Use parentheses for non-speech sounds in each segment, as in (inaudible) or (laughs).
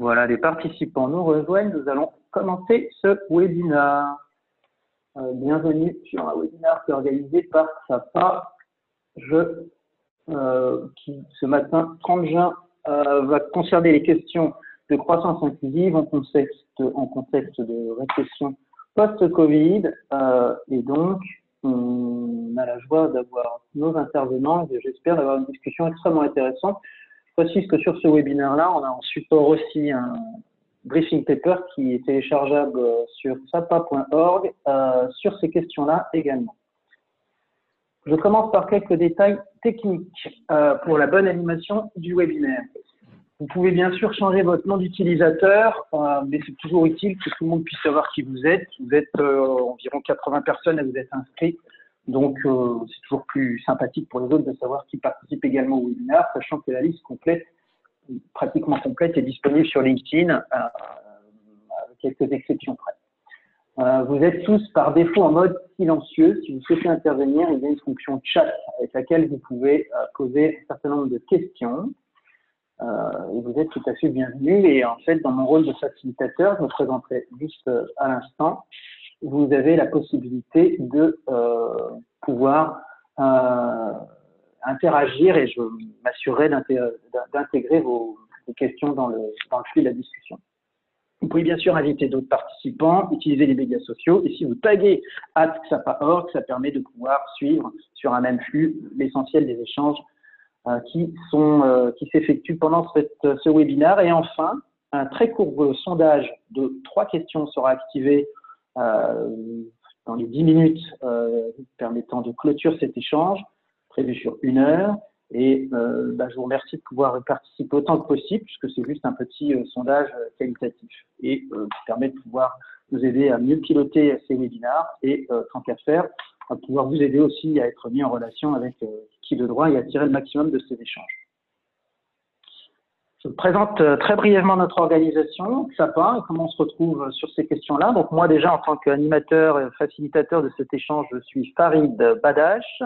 Voilà, les participants nous rejoignent. Nous allons commencer ce webinaire. Euh, bienvenue sur un webinaire qui est organisé par SAPA. Euh, qui ce matin, 30 juin, euh, va concerner les questions de croissance inclusive en contexte, en contexte de récession post-Covid. et donc, on a la joie d'avoir nos intervenants et j'espère d'avoir une discussion extrêmement intéressante précise que sur ce webinaire-là, on a en support aussi un briefing paper qui est téléchargeable sur sapa.org euh, sur ces questions-là également. Je commence par quelques détails techniques euh, pour la bonne animation du webinaire. Vous pouvez bien sûr changer votre nom d'utilisateur, euh, mais c'est toujours utile que tout le monde puisse savoir qui vous êtes. Vous êtes environ 80 personnes à vous être inscrits donc, euh, c'est toujours plus sympathique pour les autres de savoir qui participe également au webinaire, sachant que la liste complète, pratiquement complète, est disponible sur LinkedIn, euh, avec quelques exceptions près. Euh, vous êtes tous par défaut en mode silencieux. Si vous souhaitez intervenir, il y a une fonction chat avec laquelle vous pouvez poser un certain nombre de questions. et vous êtes tout à fait bienvenus. Et en fait, dans mon rôle de facilitateur, je me présenterai juste à l'instant vous avez la possibilité de euh, pouvoir euh, interagir et je m'assurerai d'intégrer vos, questions dans le, dans le flux de la discussion. Vous pouvez bien sûr inviter d'autres participants, utiliser les médias sociaux et si vous taguez @xapa.org, ça permet de pouvoir suivre sur un même flux l'essentiel des échanges euh, qui sont euh, qui s'effectuent pendant ce webinaire. Et enfin, un très court sondage de trois questions sera activé dans les 10 minutes euh, permettant de clôturer cet échange, prévu sur une heure. Et euh, bah, je vous remercie de pouvoir participer autant que possible, puisque c'est juste un petit sondage qualitatif et qui permet de pouvoir nous aider à mieux piloter ces webinaires et, tant qu'à faire, à pouvoir vous aider aussi à être mis en relation avec qui de droit et à tirer le maximum de ces échanges. Je vous présente euh, très brièvement notre organisation, SAPA, et comment on se retrouve sur ces questions-là. Donc moi déjà, en tant qu'animateur et facilitateur de cet échange, je suis Farid Badash.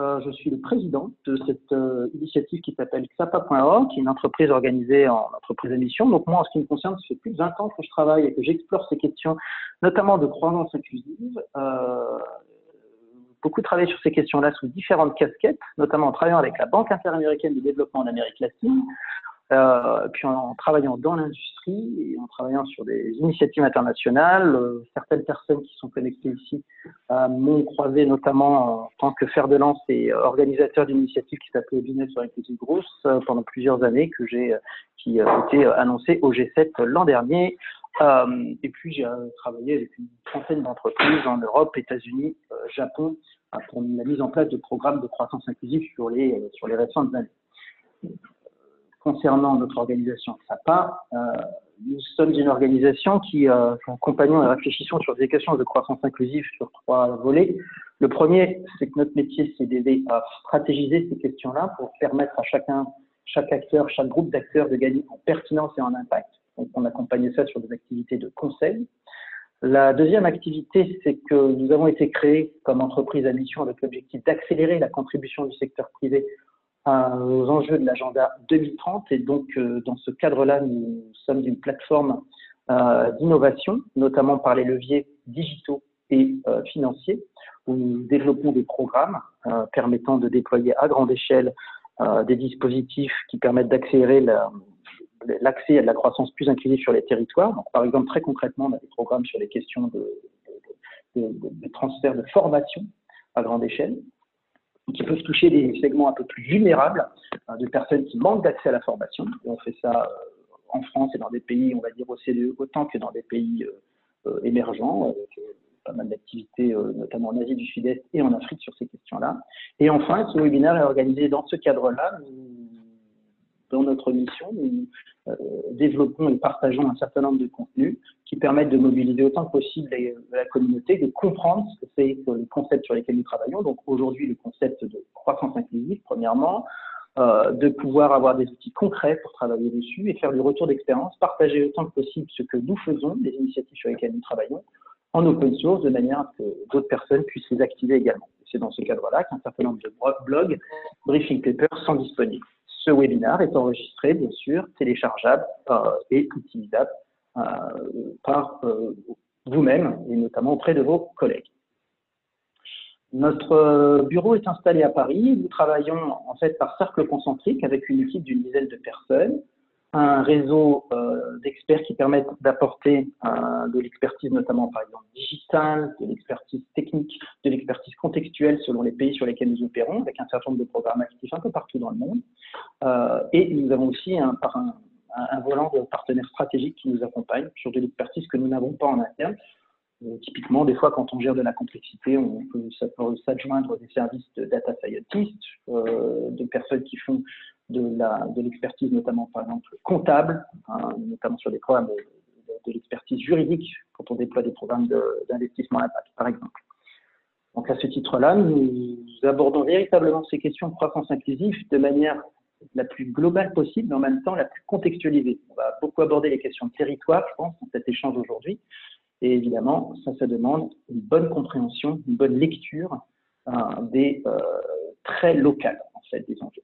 Euh, je suis le président de cette euh, initiative qui s'appelle XAPA.org, qui est une entreprise organisée en entreprise à mission. Donc moi, en ce qui me concerne, ça fait plus de 20 ans que je travaille et que j'explore ces questions, notamment de croissance inclusive. Euh, beaucoup travaillé sur ces questions-là sous différentes casquettes, notamment en travaillant avec la Banque interaméricaine de développement en Amérique latine, euh, puis en, travaillant dans l'industrie et en travaillant sur des initiatives internationales, euh, certaines personnes qui sont connectées ici euh, m'ont croisé notamment en tant que fer de lance et organisateur d'une initiative qui s'appelait Business for Inclusive Growth pendant plusieurs années que j'ai qui a été annoncée au G7 l'an dernier. et puis j'ai travaillé avec une trentaine d'entreprises en Europe, États-Unis, Japon pour la mise en place de programmes de croissance inclusive sur les sur les récentes années concernant notre organisation SAPA, euh, nous sommes une organisation qui euh, accompagnons et réfléchissons sur des questions de croissance inclusive sur trois volets. Le premier, c'est que notre métier, c'est d'aider à stratégiser ces questions-là pour permettre à chacun, chaque acteur, chaque groupe d'acteurs de gagner en pertinence et en impact. Donc, on accompagne ça sur des activités de conseil. La deuxième activité, c'est que nous avons été créés comme entreprise à mission avec l'objectif d'accélérer la contribution du secteur privé aux enjeux de l'agenda 2030. Et donc, euh, dans ce cadre-là, nous sommes une plateforme euh, d'innovation, notamment par les leviers digitaux et euh, financiers, où nous développons des programmes permettant de déployer à grande échelle des dispositifs qui permettent d'accélérer l'accès à de la croissance plus inclusive sur les territoires. Donc, par exemple, très concrètement, on a des programmes sur les questions de, transfert de formation à grande échelle qui peuvent toucher des segments un peu plus vulnérables hein, de personnes qui manquent d'accès à la formation. on fait ça euh, en France et dans des pays, on va dire, OCDE, autant que dans des pays euh, euh, émergents, avec pas mal d'activités, notamment en Asie du Sud-Est et en Afrique sur ces questions-là. Et enfin, ce webinaire est organisé dans ce cadre-là dans notre mission, nous euh, développons et partageons un certain nombre de contenus qui permettent de mobiliser autant que possible la communauté, de comprendre ce que c'est les concepts sur lesquels nous travaillons. Donc aujourd'hui, le concept de croissance inclusive, premièrement, euh, de pouvoir avoir des outils concrets pour travailler dessus et faire du retour d'expérience, partager autant que possible ce que nous faisons, les initiatives sur lesquelles nous travaillons, en open source, de manière à ce que d'autres personnes puissent les activer également. C'est dans ce cadre-là qu'un certain nombre de blogs, briefing papers sont disponibles ce webinaire est enregistré, bien sûr, téléchargeable et utilisable par vous-même et notamment auprès de vos collègues. Notre bureau est installé à Paris. Nous travaillons en fait par cercle concentrique avec une équipe d'une dizaine de personnes un réseau euh, d'experts qui permettent d'apporter euh, de l'expertise notamment par exemple digitale, de l'expertise technique, de l'expertise contextuelle selon les pays sur lesquels nous opérons, avec un certain nombre de programmes actifs un peu partout dans le monde. Euh, et nous avons aussi un, un, un, volant de partenaires stratégiques qui nous accompagnent sur de l'expertise que nous n'avons pas en interne. typiquement, des fois, quand on gère de la complexité, on peut s'adjoindre des services de data scientists, de personnes qui font de l'expertise, de notamment par exemple comptable, hein, notamment sur des programmes de, de, l'expertise juridique, quand on déploie des programmes d'investissement à impact, par exemple. Donc à ce titre-là, nous abordons véritablement ces questions de croissance inclusive de manière la plus globale possible, mais en même temps la plus contextualisée. On va beaucoup aborder les questions de territoire, je pense, dans cet échange aujourd'hui. Et évidemment, ça, ça demande une bonne compréhension, une bonne lecture euh, des euh, traits locaux, en fait, des enjeux.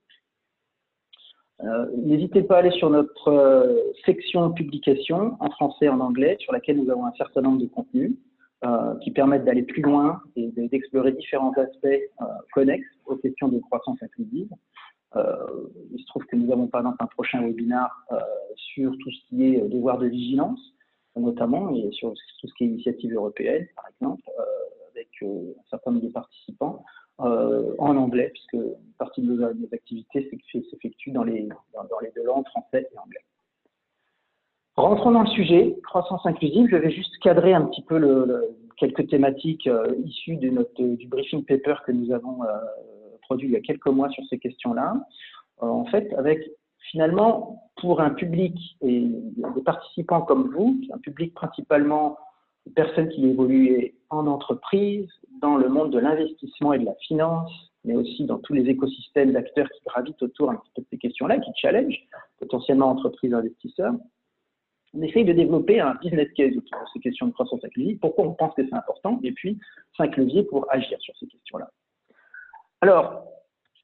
Euh, n'hésitez pas à aller sur notre euh, section publication en français et en anglais, sur laquelle nous avons un certain nombre de contenus euh, qui permettent d'aller plus loin et d'explorer différents aspects connexes aux questions de croissance inclusive. il se trouve que nous avons par exemple un prochain webinaire sur tout ce qui est devoir de vigilance, notamment, et sur tout ce qui est initiative européenne, par exemple, avec un certain nombre de participants. Euh, en anglais, puisque une partie de nos, activités s'effectue dans les, deux langues, français et anglais. Rentrons dans le sujet, croissance inclusive. Je vais juste cadrer un petit peu quelques thématiques euh, issues de notre, du briefing paper que nous avons euh, produit il y a quelques mois sur ces questions-là. en fait, avec finalement, pour un public et des participants comme vous, un public principalement de personnes qui évoluent en entreprise, dans le monde de l'investissement et de la finance, mais aussi dans tous les écosystèmes d'acteurs qui gravitent autour un petit peu de ces questions-là, qui challenge potentiellement entreprises investisseurs. On essaye de développer un business case autour de ces questions de croissance inclusive, pourquoi on pense que c'est important, et puis cinq pour agir sur ces questions-là. Alors,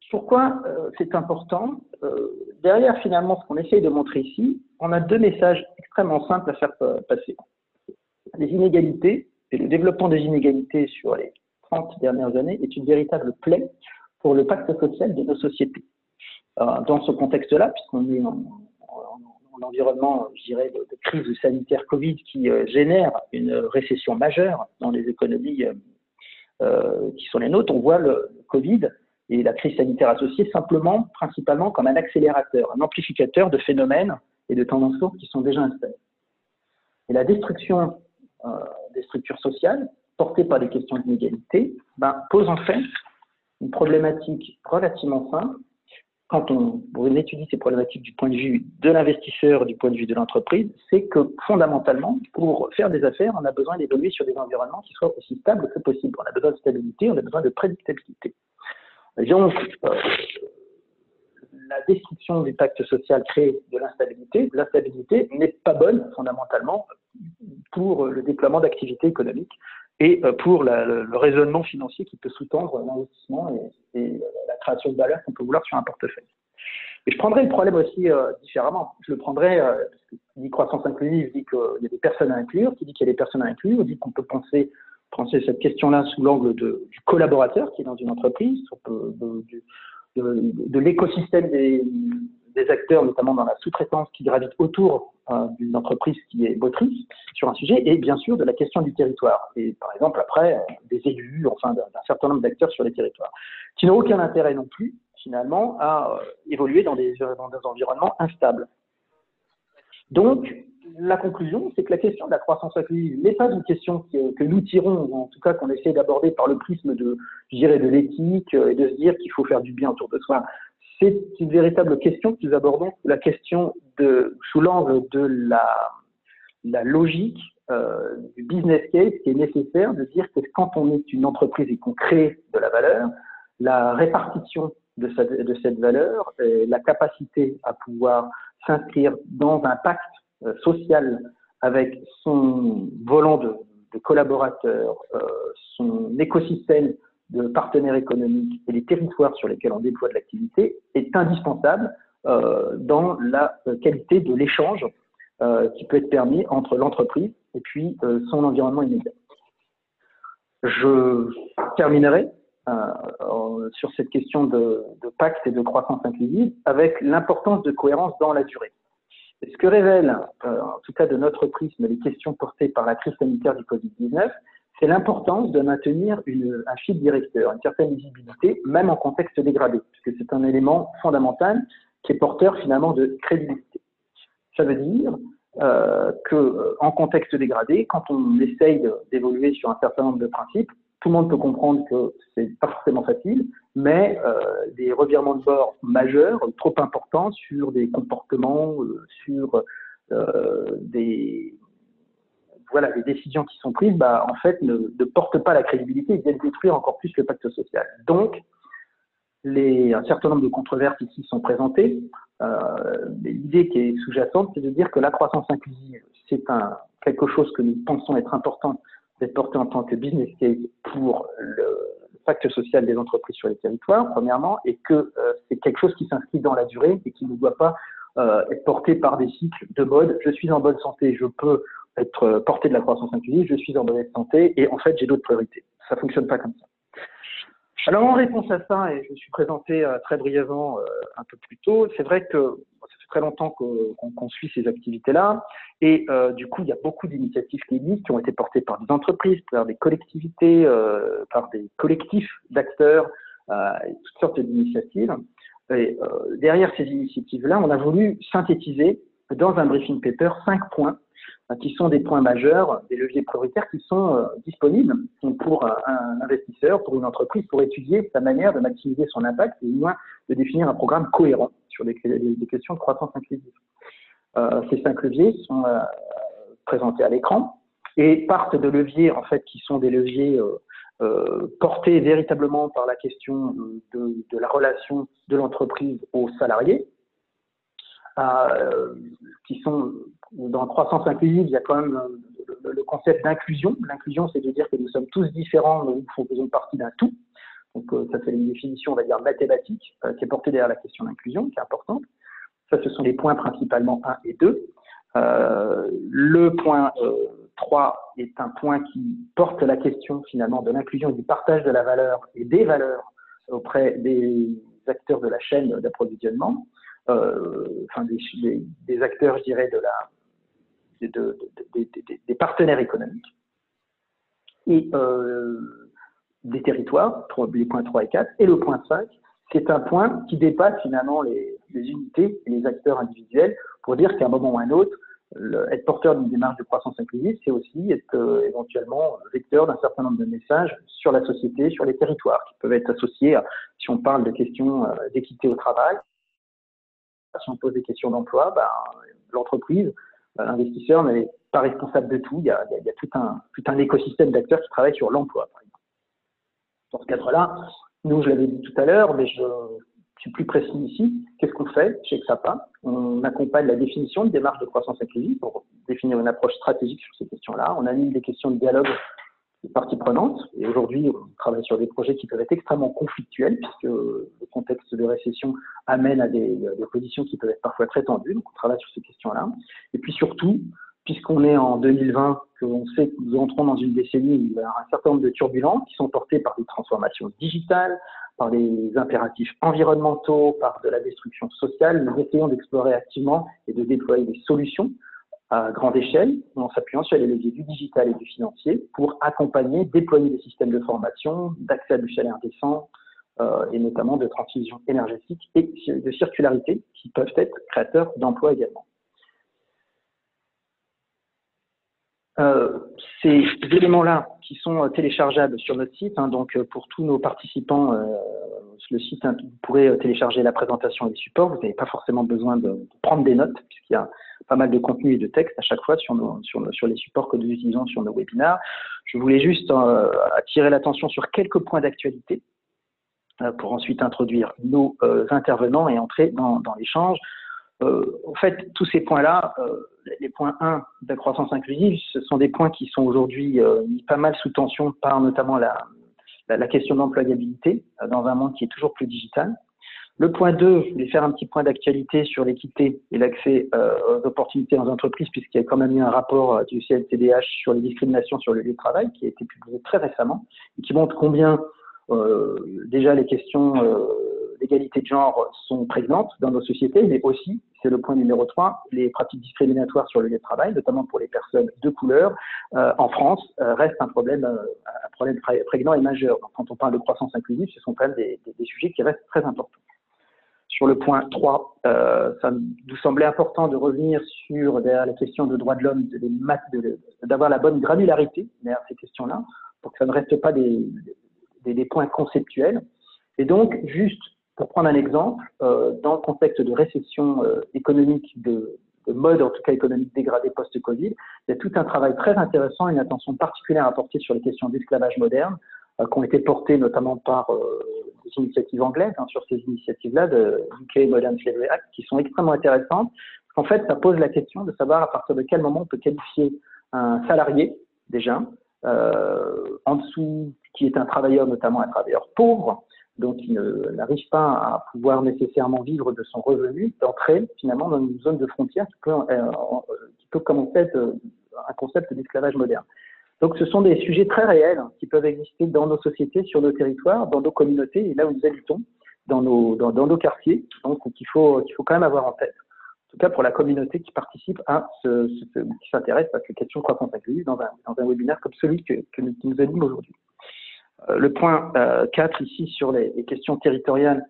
pourquoi euh, c'est important? Euh, Derrière, finalement, ce qu'on essaye de montrer ici, on a deux messages extrêmement simples à faire euh, passer. Les inégalités et le développement des inégalités sur les 30 dernières années est une véritable plaie pour le pacte social de nos sociétés. Euh, dans ce contexte-là, puisqu'on est en, environnement, je dirais, de, crise sanitaire Covid qui euh, génère une récession majeure dans les économies euh, qui sont les nôtres, on voit le, Covid et la crise sanitaire associée simplement, principalement comme un accélérateur, un amplificateur de phénomènes et de tendances qui sont déjà installés. Et la destruction des structures sociales portée par des questions d'inégalité, ben, pose en fait une problématique relativement simple. Quand on, étudie ces problématiques du point de vue de l'investisseur, du point de vue de l'entreprise, c'est que fondamentalement, pour faire des affaires, on a besoin d'évoluer sur des environnements qui soient aussi stables que possible. On a besoin de stabilité, on a besoin de prédictabilité. donc, euh, la destruction du pacte social crée de l'instabilité. L'instabilité n'est pas bonne fondamentalement pour le déploiement d'activités économiques et euh, pour le, raisonnement financier qui peut sous-tendre l'investissement et, la création de valeur qu'on peut vouloir sur un portefeuille. Et je prendrai le problème aussi euh, différemment. Je le prendrai, euh, parce que dit croissance inclusive, dit qu'il y a des personnes à inclure, qui dit qu'il y a des personnes à inclure, dit qu'on peut penser, penser cette question-là sous l'angle du collaborateur qui est dans une entreprise, de, de, de l'écosystème des, des acteurs, notamment dans la sous-traitance, qui gravitent autour euh, d'une entreprise qui est motrice sur un sujet, et bien sûr de la question du territoire. Et par exemple, après, euh, des élus, enfin d'un certain nombre d'acteurs sur les territoires, qui n'ont aucun intérêt non plus, finalement, à euh, évoluer dans des, dans des environnements instables. Donc, la conclusion, c'est que la question de la croissance inclusive n'est pas une question que, que nous tirons, ou en tout cas qu'on essaie d'aborder par le prisme de, je dirais, de l'éthique et de se dire qu'il faut faire du bien autour de soi c'est une véritable question que nous abordons, la question de, sous l'angle de la, logique euh, du business case qui est nécessaire de dire que quand on est une entreprise et qu'on crée de la valeur, la répartition de, cette valeur, et la capacité à pouvoir s'inscrire dans un pacte euh, social avec son volant de, de collaborateurs, euh, son écosystème de partenaires économiques et les territoires sur lesquels on déploie de l'activité est indispensable dans la qualité de l'échange qui peut être permis entre l'entreprise et puis son environnement immédiat. Je terminerai sur cette question de, de, pacte et de croissance inclusive avec l'importance de cohérence dans la durée. Ce que révèlent, en tout cas de notre prisme, les questions portées par la crise sanitaire du Covid-19, c'est l'importance de maintenir une, un fil directeur, une certaine visibilité, même en contexte dégradé, puisque c'est un élément fondamental qui est porteur finalement de crédibilité. Ça veut dire euh, que en contexte dégradé, quand on essaye d'évoluer sur un certain nombre de principes, tout le monde peut comprendre que c'est pas forcément facile, mais euh, des revirements de bord majeurs, trop importants sur des comportements, euh, sur euh, des, voilà, les décisions qui sont prises, bah, en fait, ne, portent pas la crédibilité et viennent détruire encore plus le pacte social. Donc, un certain nombre de controverses ici sont présentées. Euh, L'idée qui est sous-jacente, c'est de dire que la croissance inclusive, c'est quelque chose que nous pensons être important d'être porté en tant que business case pour le, pacte social des entreprises sur les territoires, premièrement, et que euh, c'est quelque chose qui s'inscrit dans la durée et qui ne doit pas euh, être porté par des cycles de mode. Je suis en bonne santé, je peux être euh, porté de la croissance inclusive, je suis en bonne santé et en fait j'ai d'autres priorités. Ça fonctionne pas comme ça. Alors en réponse à ça, et je me suis présenté euh, très brièvement euh, un peu plus tôt, c'est vrai que ça fait très longtemps qu'on suit ces activités-là, et du coup il y a beaucoup d'initiatives qui qui ont été portées par des entreprises, par des collectivités, par des collectifs d'acteurs, toutes sortes d'initiatives. Et derrière ces initiatives-là, on a voulu synthétiser dans un briefing paper cinq points qui sont des points majeurs, des leviers prioritaires qui sont euh, disponibles pour un, investisseur, pour une entreprise, pour étudier sa manière de maximiser son impact et au moins de définir un programme cohérent sur des, questions de croissance inclusive. Euh, ces cinq leviers sont euh, présentés à l'écran et partent de leviers en fait qui sont des leviers portés véritablement par la question de, de la relation de l'entreprise aux salariés, qui sont dans la croissance inclusive, il y a quand même euh, le, concept d'inclusion. L'inclusion, c'est de dire que nous sommes tous différents, mais nous faisons partie d'un tout. Donc, euh, ça, c'est une définition, on va dire, mathématique, euh, qui est portée derrière la question d'inclusion, qui est importante. Ça, ce sont les points principalement 1 et 2. le point 3 est un point qui porte la question, finalement, de l'inclusion et du partage de la valeur et des valeurs auprès des acteurs de la chaîne d'approvisionnement. Enfin des, acteurs, je dirais, de la, de, des partenaires économiques. Et euh, des territoires, les points 3 et 4, et le point 5, c'est un point qui dépasse finalement les, unités et les acteurs individuels pour dire qu'à un moment ou à un autre, être porteur d'une démarche de croissance inclusive, c'est aussi être euh, éventuellement vecteur d'un certain nombre de messages sur la société, sur les territoires, qui peuvent être associés, si on parle de questions euh, d'équité au travail, si on pose des questions d'emploi, ben, l'entreprise l'investisseur n'est pas responsable de tout. Il y a, tout, un, écosystème d'acteurs qui travaillent sur l'emploi, par exemple. Dans ce cadre-là, nous, je l'avais dit tout à l'heure, mais je suis plus précis ici. Qu'est-ce qu'on fait chez XAPA? On accompagne la définition de démarche de croissance inclusive pour définir une approche stratégique sur ces questions-là. On anime des questions de dialogue parties prenantes. Et aujourd'hui, on travaille sur des projets qui peuvent être extrêmement conflictuels, puisque le contexte de récession amène à des, positions qui peuvent être parfois très tendues. Donc, on travaille sur ces questions-là. Et puis surtout, puisqu'on est en 2020, qu'on sait que nous entrons dans une décennie où il y a un certain nombre de turbulences qui sont portées par des transformations digitales, par des impératifs environnementaux, par de la destruction sociale, nous essayons d'explorer activement et de déployer des solutions à grande échelle, en s'appuyant sur les leviers du digital et du financier pour accompagner, déployer des systèmes de formation, d'accès à du chaleur décent euh, et notamment de transition énergétique et de circularité qui peuvent être créateurs d'emplois également. Euh, ces éléments-là qui sont téléchargeables sur notre site, hein, donc euh, pour tous nos participants, euh, le site, hein, vous pourrez télécharger la présentation et les supports. Vous n'avez pas forcément besoin de, prendre des notes puisqu'il y a pas mal de contenu et de texte à chaque fois sur, les supports que nous utilisons sur nos webinaires. Je voulais juste euh, attirer l'attention sur quelques points d'actualité euh, pour ensuite introduire nos euh, intervenants et entrer dans l'échange. Euh, en fait, tous ces points-là, euh, les points 1 de la croissance inclusive, ce sont des points qui sont aujourd'hui mis pas mal sous tension par notamment la, la, la question d'employabilité dans un monde qui est toujours plus digital. Le point 2, je voulais faire un petit point d'actualité sur l'équité et l'accès euh, aux opportunités dans les entreprises, puisqu'il y a quand même eu un rapport euh, du CLTDH sur les discriminations sur le lieu de travail qui a été publié très récemment et qui montre combien euh, déjà les questions d'égalité de genre sont présentes dans nos sociétés, mais aussi, c'est le point numéro 3, les pratiques discriminatoires sur le lieu de travail, notamment pour les personnes de couleur, en France, reste un problème, un problème prégnant et majeur. Quand on parle de croissance inclusive, ce sont quand même des, des sujets qui restent très importants. Sur le point 3, euh, ça nous semblait important de revenir sur la question de droits de l'homme, d'avoir la bonne granularité derrière ces questions-là, pour que ça ne reste pas des, des, points conceptuels. Et donc, juste pour prendre un exemple, euh, dans le contexte de récession euh, économique, de, de, mode en tout cas économique dégradé post-Covid, il y a tout un travail très intéressant, une attention particulière à porter sur les questions d'esclavage moderne, euh, qui ont été portées notamment par des initiatives anglaises, hein, sur ces initiatives-là, de UK Modern Slavery Act, qui sont extrêmement intéressantes. En fait, ça pose la question de savoir à partir de quel moment on peut qualifier un salarié, déjà, euh, en dessous, qui est un travailleur, notamment un travailleur pauvre, donc il n'arrive pas à pouvoir nécessairement vivre de son revenu, d'entrer finalement dans une zone de frontière qui peut, euh, qui peut commencer être un concept d'esclavage moderne. Donc ce sont des sujets très réels qui peuvent exister dans nos sociétés, sur nos territoires, dans nos communautés et là où nous habitons, dans nos, dans, nos quartiers, donc qu'il faut, qu'il faut quand même avoir en tête. En tout cas pour la communauté qui participe à ce, qui s'intéresse à ces questions de croissance inclusive dans un, dans un webinaire comme celui que, que nous, qui nous anime aujourd'hui. Euh, le point 4 euh, ici sur les, questions territoriales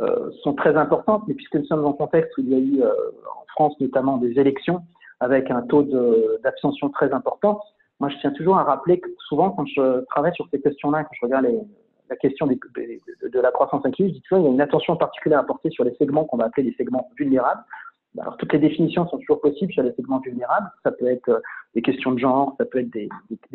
euh, sont très importantes, mais puisque nous sommes dans un contexte où il y a eu en France notamment des élections avec un taux d'abstention très important, moi, je tiens toujours à rappeler que souvent, quand je travaille sur ces questions-là, quand je regarde la question de, la croissance inclusive, je dis toujours qu'il y a une attention particulière à porter sur les segments qu'on va appeler les segments vulnérables. Alors, toutes les définitions sont toujours possibles sur les segments vulnérables. Ça peut être euh, des questions de genre, ça peut être des,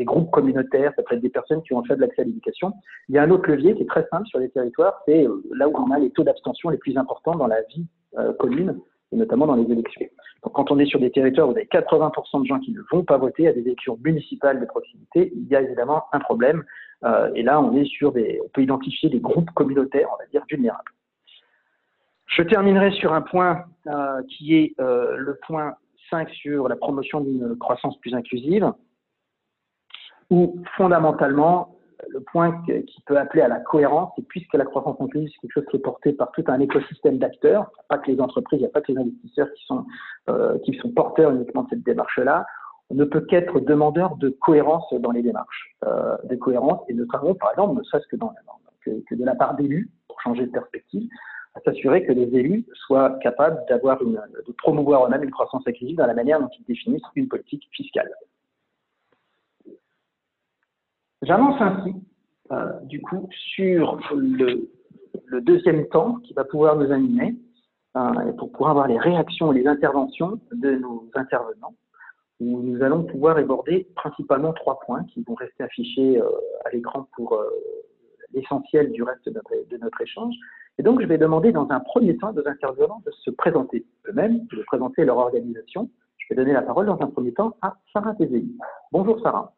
groupes communautaires, ça peut être des personnes qui ont fait de l'accès à l'éducation. Il y a un autre levier qui est très simple sur les territoires, c'est euh, là où on a les taux d'abstention les plus importants dans la vie euh, commune, et notamment dans les élections. Donc, quand on est sur des territoires où il y a 80% de gens qui ne vont pas voter à des élections municipales de proximité, il y a évidemment un problème. Euh, et là, on est sur des, on peut identifier des groupes communautaires, on va dire, vulnérables. Je terminerai sur un point euh, qui est euh, le point 5 sur la promotion d'une croissance plus inclusive, où fondamentalement, le point qui peut appeler à la cohérence, et puisque la croissance inclusive, c'est quelque chose qui est porté par tout un écosystème d'acteurs, pas que les entreprises, il n'y a pas que les investisseurs qui sont, euh, qui sont porteurs uniquement de cette démarche-là, on ne peut qu'être demandeur de cohérence dans les démarches, de cohérence, et nous travaillons par exemple, ne serait-ce que de la part d'élus, pour changer de perspective, à s'assurer que les élus soient capables d'avoir une, de promouvoir eux-mêmes une croissance inclusive dans la manière dont ils définissent une politique fiscale. J'avance ainsi, euh, du coup, sur le, deuxième temps qui va pouvoir nous animer euh, pour pouvoir avoir les réactions et les interventions de nos intervenants, où nous allons pouvoir aborder principalement trois points qui vont rester affichés euh, à l'écran pour l'essentiel du reste de notre, échange. Et donc, je vais demander dans un premier temps aux intervenants de se présenter eux-mêmes, de présenter leur organisation. Je vais donner la parole dans un premier temps à Sarah Tézéi. Bonjour Sarah.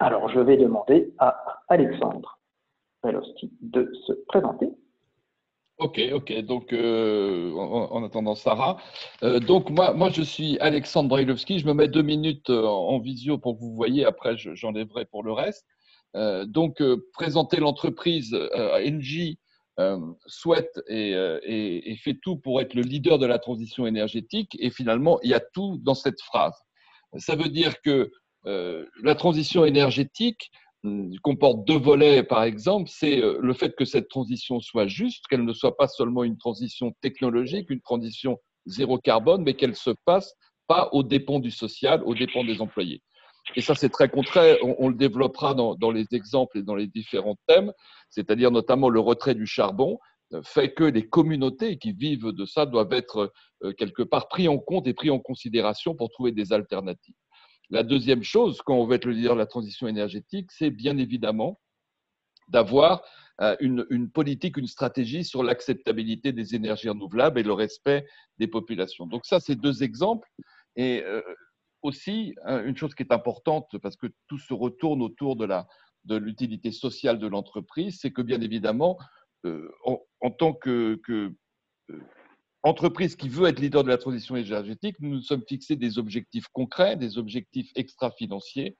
Alors, je vais demander à Alexandre Velosti de se présenter. Ok, ok. Donc, euh, en, attendant Sarah, euh, donc moi, moi, je suis Alexandre Brailovski. Je me mets deux minutes euh, en, visio pour que vous voyez. Après, j'enlèverai pour le reste. donc, présenter l'entreprise NJ souhaite et, et, fait tout pour être le leader de la transition énergétique. Et finalement, il y a tout dans cette phrase. Ça veut dire que euh, la transition énergétique comporte deux volets, par exemple, c'est euh, le fait que cette transition soit juste, qu'elle ne soit pas seulement une transition technologique, une transition zéro carbone, mais qu'elle se passe pas aux dépens du social, aux dépens des employés. Et ça, c'est très concret. On, le développera dans, les exemples et dans les différents thèmes, c'est-à-dire notamment le retrait du charbon euh, fait que les communautés qui vivent de ça doivent être quelque part pris en compte et pris en considération pour trouver des alternatives. La deuxième chose, quand on veut être le leader de la transition énergétique, c'est bien évidemment d'avoir une, une, politique, une stratégie sur l'acceptabilité des énergies renouvelables et le respect des populations. Donc ça, c'est deux exemples. Et aussi, une chose qui est importante, parce que tout se retourne autour de l'utilité sociale de l'entreprise, c'est que bien évidemment, en, tant que entreprise qui veut être leader de la transition énergétique, nous nous sommes fixés des objectifs concrets, des objectifs extra-financiers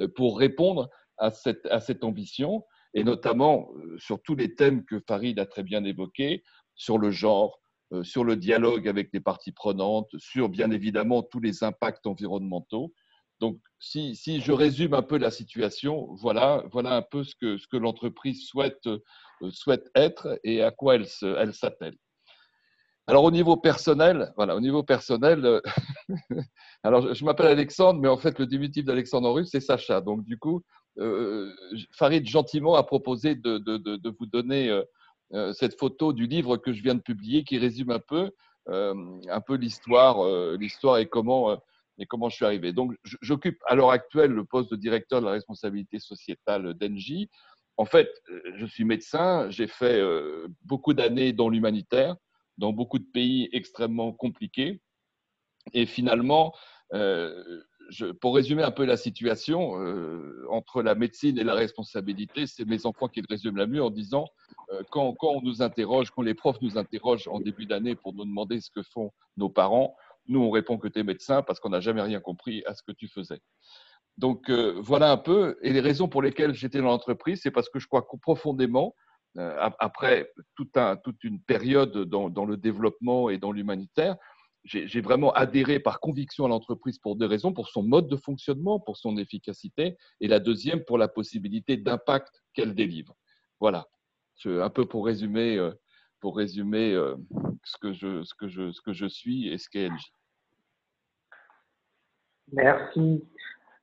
euh, pour répondre à cette, ambition, et notamment euh, sur tous les thèmes que Farid a très bien évoqués, sur le genre, euh, sur le dialogue avec les parties prenantes, sur bien évidemment tous les impacts environnementaux. Donc, si, je résume un peu la situation, voilà, voilà un peu ce que, l'entreprise souhaite, souhaite être et à quoi elle s'attelle. Alors au niveau personnel, voilà, au niveau personnel, euh, (laughs) alors je m'appelle Alexandre, mais en fait le diminutif d'Alexandre en russe c'est Sacha. Donc du coup, euh, Farid gentiment a proposé de, vous donner euh, cette photo du livre que je viens de publier, qui résume un peu, un peu l'histoire, l'histoire et comment et comment je suis arrivé. Donc j'occupe à l'heure actuelle le poste de directeur de la responsabilité sociétale d'Engie. En fait, je suis médecin, j'ai fait beaucoup d'années dans l'humanitaire dans beaucoup de pays extrêmement compliqués. Et finalement, euh, je, pour résumer un peu la situation, euh, entre la médecine et la responsabilité, c'est mes enfants qui le résument la mieux en disant euh, quand, quand, on nous interroge, quand les profs nous interrogent en début d'année pour nous demander ce que font nos parents, nous on répond que tu es médecin parce qu'on n'a jamais rien compris à ce que tu faisais. Donc voilà un peu. Et les raisons pour lesquelles j'étais dans l'entreprise, c'est parce que je crois profondément après toute une période dans, le développement et dans l'humanitaire, j'ai vraiment adhéré par conviction à l'entreprise pour deux raisons, pour son mode de fonctionnement, pour son efficacité, et la deuxième pour la possibilité d'impact qu'elle délivre. Voilà, un peu pour résumer, euh, euh, ce, que je, ce, que ce que je suis et ce qu'est LG. Merci.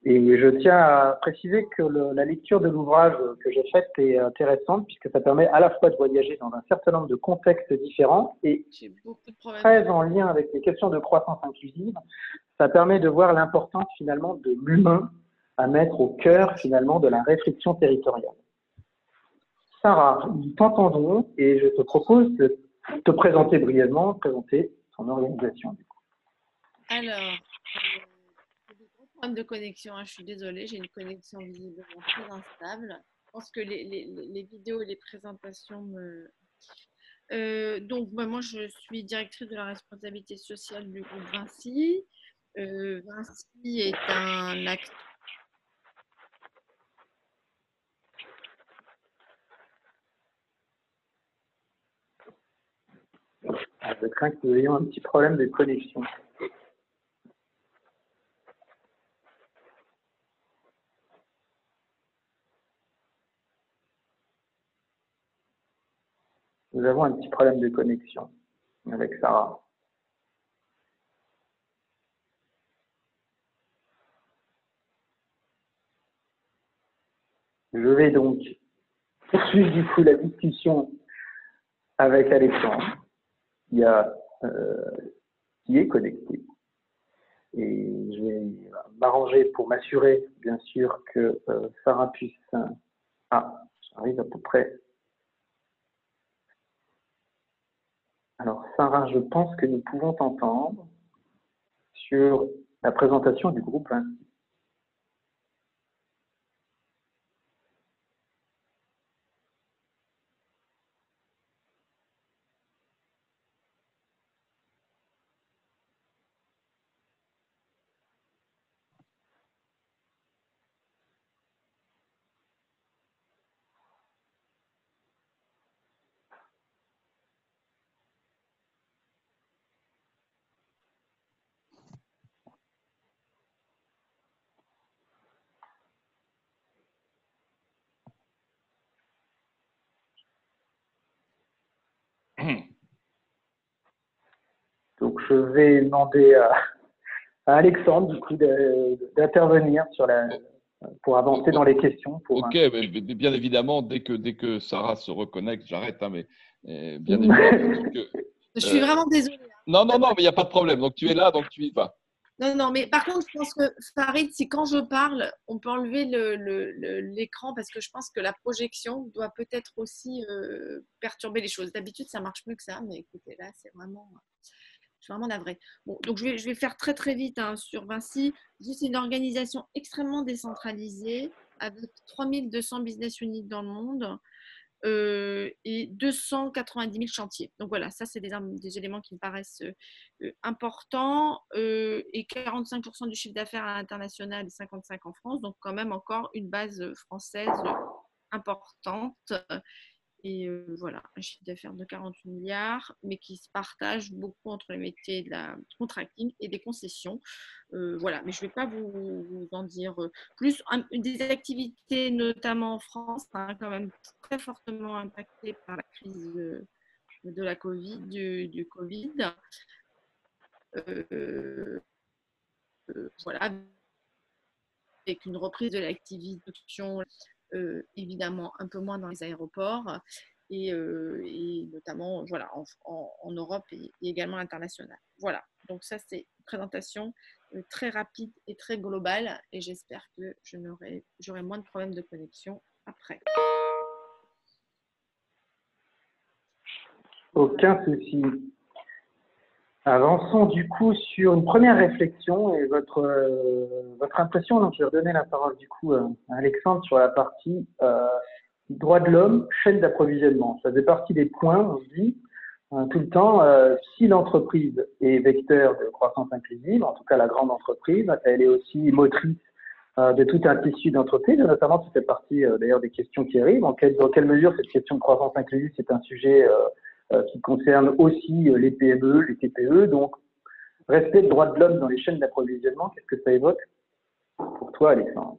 Et je tiens à préciser que la lecture de l'ouvrage que j'ai fait est intéressante puisque ça permet à la fois de voyager dans un certain nombre de contextes différents et très en lien avec les questions de croissance inclusive, ça permet de voir l'importance finalement de l'humain à mettre au cœur finalement de la réflexion territoriale. Sarah, nous t'entendons et je te propose de te présenter brièvement, présenter ton organisation. Alors, de connexion, hein, je suis désolée, j'ai une connexion visiblement très instable. Je pense que les, les, vidéos et les présentations me. Euh, donc, bah, moi, je suis directrice de la responsabilité sociale du groupe Vinci. Euh, Vinci est un acteur. Ah, je crains que nous ayons un petit problème de connexion. Nous avons un petit problème de connexion avec Sarah. Je vais donc poursuivre du coup la discussion avec Alexandre, qui, euh, est connecté. Et je vais m'arranger pour m'assurer, bien sûr, que euh, Sarah puisse. Ah, j'arrive à peu près Alors, Sarah, je pense que nous pouvons t'entendre sur la présentation du groupe Donc, je vais demander à, Alexandre, du coup, d'intervenir sur la, pour avancer dans les questions. Pour ok, bien évidemment, dès que, dès que Sarah se reconnecte, j'arrête, hein, mais bien évidemment. (laughs) je suis euh, vraiment désolée. Hein. Non, non, non, mais il n'y a pas de problème. Donc, tu es là, donc tu y vas. Non, non, mais par contre, je pense que Farid, si quand je parle, on peut enlever l'écran parce que je pense que la projection doit peut-être aussi euh, perturber les choses. D'habitude, ça marche mieux que ça, mais écoutez, là, c'est vraiment. Je suis vraiment navrée. Bon, donc je vais, faire très très vite hein, sur Vinci. C'est une organisation extrêmement décentralisée avec 3200 business units dans le monde. Euh, et 290 000 chantiers. Donc voilà, ça c'est des, éléments qui me paraissent euh, importants. Euh, et 45% du chiffre d'affaires à l'international et 55% en France. Donc quand même encore une base française importante. Et voilà, un chiffre d'affaires de 48 milliards, mais qui se partage beaucoup entre les métiers de la contracting et des concessions. Voilà, mais je ne vais pas vous, en dire plus. des activités, notamment en France, quand même très fortement impactées par la crise de, la COVID, du, Covid. voilà, avec une reprise de l'activité évidemment un peu moins dans les aéroports et, euh, notamment voilà, en, Europe et, également international. Voilà, donc ça c'est une présentation euh, très rapide et très globale et j'espère que j'aurai moins de problèmes de connexion après. Aucun souci. Avançons du coup sur une première réflexion et votre, euh, votre impression. Donc, je vais redonner la parole du coup à Alexandre sur la partie euh, droit de l'homme, chaîne d'approvisionnement. Ça fait partie des points, on se dit euh, tout le temps, euh, si l'entreprise est vecteur de croissance inclusive, en tout cas la grande entreprise, elle est aussi motrice de tout un tissu d'entreprise, notamment ça fait partie d'ailleurs des questions qui arrivent. En quelle, dans quelle mesure cette question de croissance inclusive, c'est un sujet euh, qui concerne aussi euh, les PME, les TPE. Donc, respect des droits de l'homme dans les chaînes d'approvisionnement, qu'est-ce que ça évoque pour toi, Alexandre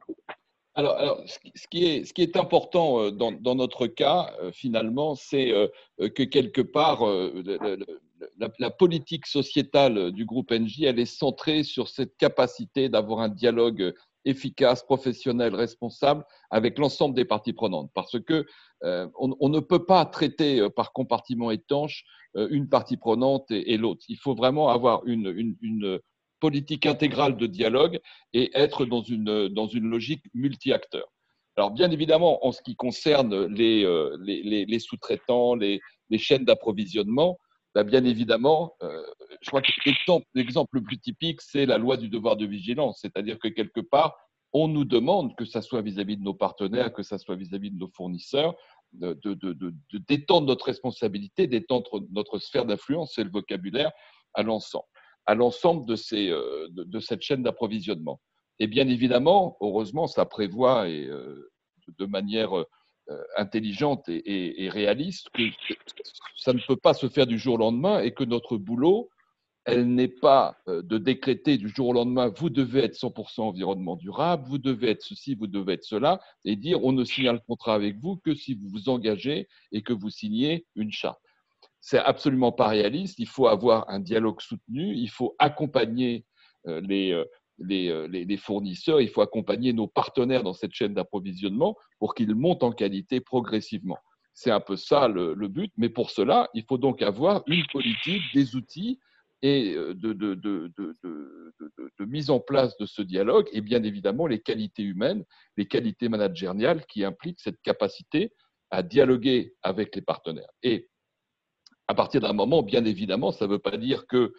alors, ce, qui est, important euh, dans, notre cas, finalement, c'est que quelque part, la, politique sociétale du groupe NJ, elle est centrée sur cette capacité d'avoir un dialogue efficace, professionnel, responsable avec l'ensemble des parties prenantes. Parce que euh, on, ne peut pas traiter euh, par compartiment étanche euh, une partie prenante et, l'autre. Il faut vraiment avoir une, politique intégrale de dialogue et être dans une, dans logique multi-acteurs. Alors bien évidemment, en ce qui concerne les, sous-traitants, les, chaînes d'approvisionnement, bah, bien évidemment, je crois que l'exemple le plus typique, c'est la loi du devoir de vigilance, c'est-à-dire que quelque part, on nous demande, que ce soit vis-à-vis de nos partenaires, que ce soit vis-à-vis de nos fournisseurs, de, d'étendre notre responsabilité, d'étendre notre sphère d'influence, c'est le vocabulaire, à l'ensemble, à l'ensemble de, euh, de, cette chaîne d'approvisionnement. Et bien évidemment, heureusement, ça prévoit et, euh, de manière euh, intelligente et, réaliste que ça ne peut pas se faire du jour au lendemain et que notre boulot, elle n'est pas euh, de décréter du jour au lendemain, vous devez être 100% environnement durable, vous devez être ceci, vous devez être cela, et dire on ne signe le contrat avec vous que si vous vous engagez et que vous signez une charte. C'est absolument pas réaliste. Il faut avoir un dialogue soutenu, il faut accompagner euh, euh, les, fournisseurs, il faut accompagner nos partenaires dans cette chaîne d'approvisionnement pour qu'ils montent en qualité progressivement. C'est un peu ça le, but, mais pour cela, il faut donc avoir une politique, des outils et de, de, mise en place de ce dialogue, et bien évidemment les qualités humaines, les qualités managériales qui impliquent cette capacité à dialoguer avec les partenaires. Et à partir d'un moment, bien évidemment, ça ne veut pas dire que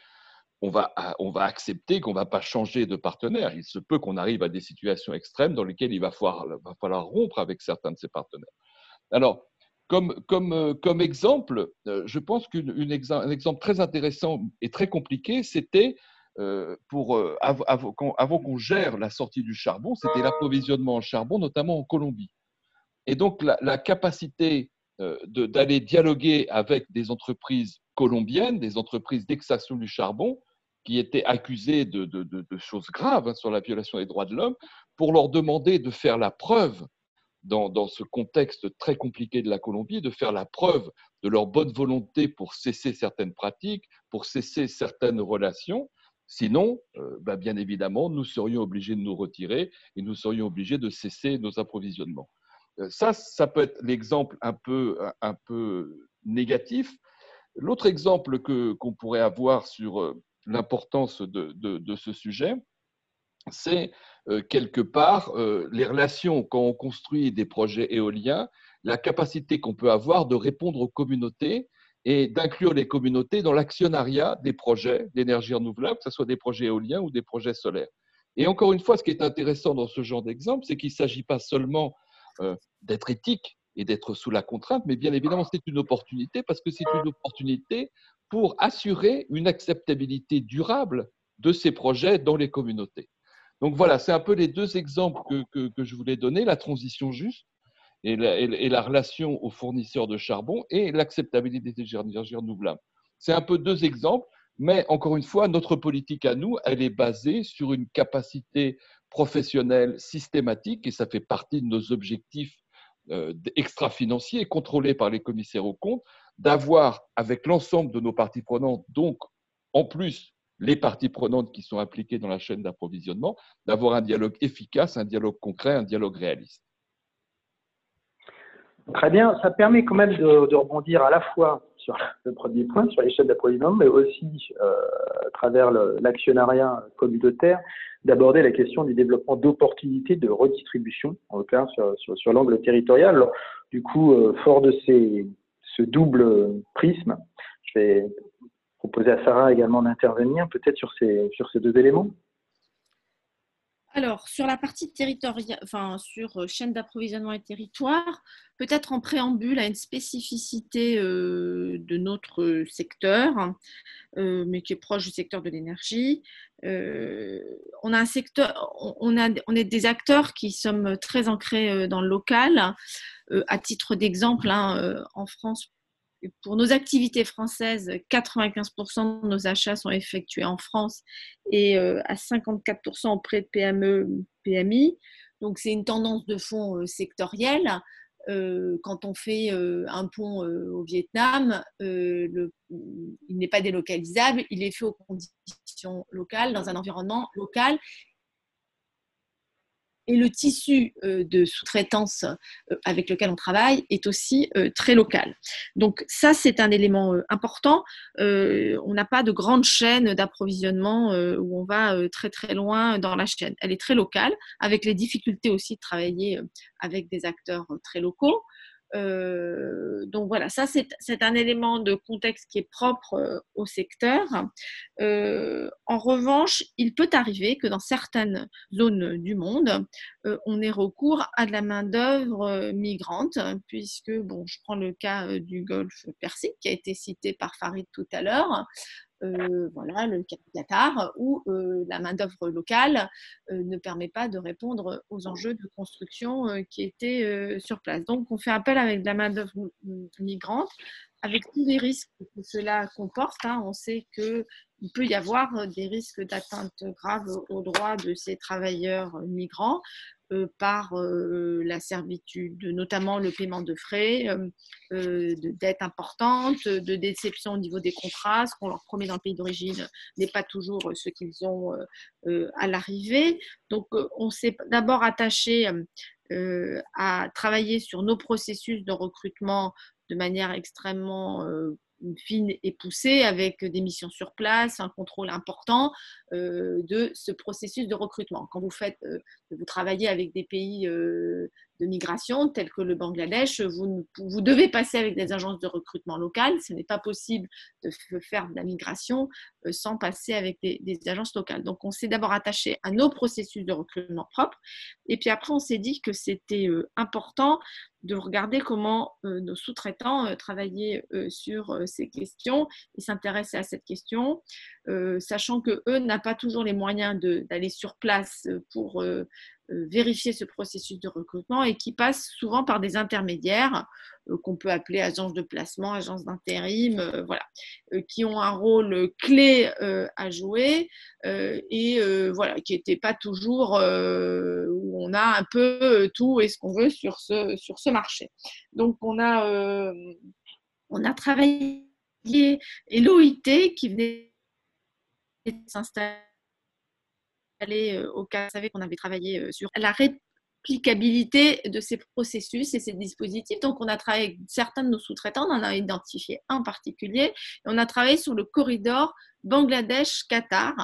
on va, on va accepter qu'on ne va pas changer de partenaire. Il se peut qu'on arrive à des situations extrêmes dans lesquelles il va falloir, va falloir rompre avec certains de ces partenaires. Alors, comme, euh, exemple, euh, je pense qu'un exemple très intéressant et très compliqué, c'était euh, pour avant, qu'on gère la sortie du charbon, c'était l'approvisionnement en charbon, notamment en Colombie. Et donc la, capacité d'aller dialoguer avec des entreprises colombiennes, des entreprises d'extraction du charbon, qui étaient accusées de, choses graves hein, sur la violation des droits de l'homme, pour leur demander de faire la preuve dans, ce contexte très compliqué de la Colombie, de faire la preuve de leur bonne volonté pour cesser certaines pratiques, pour cesser certaines relations. Sinon, euh, bah, bien évidemment, nous serions obligés de nous retirer et nous serions obligés de cesser nos approvisionnements. Euh, ça, ça peut être l'exemple un peu, un peu négatif. L'autre exemple qu'on pourrait avoir sur, euh, l'importance de, ce sujet, c'est quelque part les relations quand on construit des projets éoliens, la capacité qu'on peut avoir de répondre aux communautés et d'inclure les communautés dans l'actionnariat des projets d'énergie renouvelable, que ce soit des projets éoliens ou des projets solaires. Et encore une fois, ce qui est intéressant dans ce genre d'exemple, c'est qu'il ne s'agit pas seulement euh, d'être éthique et d'être sous la contrainte, mais bien évidemment, c'est une opportunité parce que c'est une opportunité pour assurer une acceptabilité durable de ces projets dans les communautés. Donc voilà, c'est un peu les deux exemples que, que je voulais donner, la transition juste et la, relation aux fournisseurs de charbon et l'acceptabilité des énergies renouvelables. C'est un peu deux exemples, mais encore une fois, notre politique à nous, elle est basée sur une capacité professionnelle systématique et ça fait partie de nos objectifs extra-financiers contrôlés par les commissaires aux comptes, d'avoir avec l'ensemble de nos parties prenantes, donc en plus les parties prenantes qui sont impliquées dans la chaîne d'approvisionnement, d'avoir un dialogue efficace, un dialogue concret, un dialogue réaliste. Très bien, ça permet quand même de, rebondir à la fois sur le premier point, sur l'échelle d'approvisionnement, mais aussi euh, à travers l'actionnariat communautaire, d'aborder la question du développement d'opportunités de redistribution, en l'occurrence sur, sur, l'angle territorial. du coup, euh, fort de ce double prisme, je vais proposer à Sarah également d'intervenir peut-être sur ces, sur ces deux éléments. Alors, sur la partie territoriale, enfin, sur euh, chaîne d'approvisionnement et territoire, peut-être en préambule à une spécificité euh, de notre secteur, euh, mais qui est proche du secteur de l'énergie. on a secteur, est des acteurs qui sommes très ancrés dans le local. à titre d'exemple, hein, en France, pour nos activités françaises, 95% de nos achats sont effectués en France et euh, à 54% auprès de PME, PMI. Donc c'est une tendance de fond euh, sectorielle. Euh, quand on fait un pont au Vietnam, il n'est pas délocalisable, il est fait aux conditions locales, dans un environnement local et le tissu euh, de sous-traitance euh, avec lequel on travaille est aussi euh, très local. Donc ça, c'est un élément important. On n'a pas de grande chaîne d'approvisionnement où on va très très loin dans la chaîne. Elle est très locale, avec les difficultés aussi de travailler avec des acteurs très locaux. Euh, donc voilà, ça c'est un élément de contexte qui est propre euh, au secteur. Euh, en revanche, il peut arriver que dans certaines zones du monde, on ait recours à de la main-d'œuvre migrante, puisque, bon, je prends le cas du Golfe Persique qui a été cité par Farid tout à l'heure. Euh, voilà, le Qatar, où euh, la main-d'œuvre locale euh, ne permet pas de répondre aux enjeux de construction qui étaient sur place. Donc, on fait appel avec la main-d'œuvre migrante, avec tous les risques que cela comporte. Hein. On sait qu'il peut y avoir des risques d'atteinte grave aux droits de ces travailleurs migrants. Euh, par euh, la servitude, notamment le paiement de frais, euh, de dettes importantes, de déception au niveau des contrats. Ce qu'on leur promet dans le pays d'origine n'est pas toujours ce qu'ils ont à l'arrivée. Donc, on s'est d'abord attaché à travailler sur nos processus de recrutement de manière extrêmement fine et poussée avec des missions sur place, un contrôle important de ce processus de recrutement. Quand vous faites, vous travaillez avec des pays euh, de migration tels que le Bangladesh, vous, devez passer avec des agences de recrutement locales. Ce n'est pas possible de faire de la migration sans passer avec des, des agences locales. Donc, on s'est d'abord attaché à nos processus de recrutement propres. Et puis après, on s'est dit que c'était important de regarder comment euh, nos sous-traitants euh, travaillaient euh, sur ces questions et s'intéressaient à cette question, sachant que eux n'ont pas toujours les moyens d'aller sur place pour euh, vérifier ce processus de recrutement et qui passe souvent par des intermédiaires euh, qu'on peut appeler agences de placement, agences d'intérim, euh, voilà, qui ont un rôle clé à jouer et voilà, qui n'étaient pas toujours où on a un peu tout et ce qu'on veut sur ce, sur ce marché. Donc on a, on a travaillé et l'OIT qui venait de s'installer euh, au cas, vous savez qu'on avait travaillé euh, sur la réplicabilité de ces processus et ces dispositifs. Donc, on a travaillé avec certains de nos sous-traitants, on en a identifié un particulier, et on a travaillé sur le corridor Bangladesh, Qatar,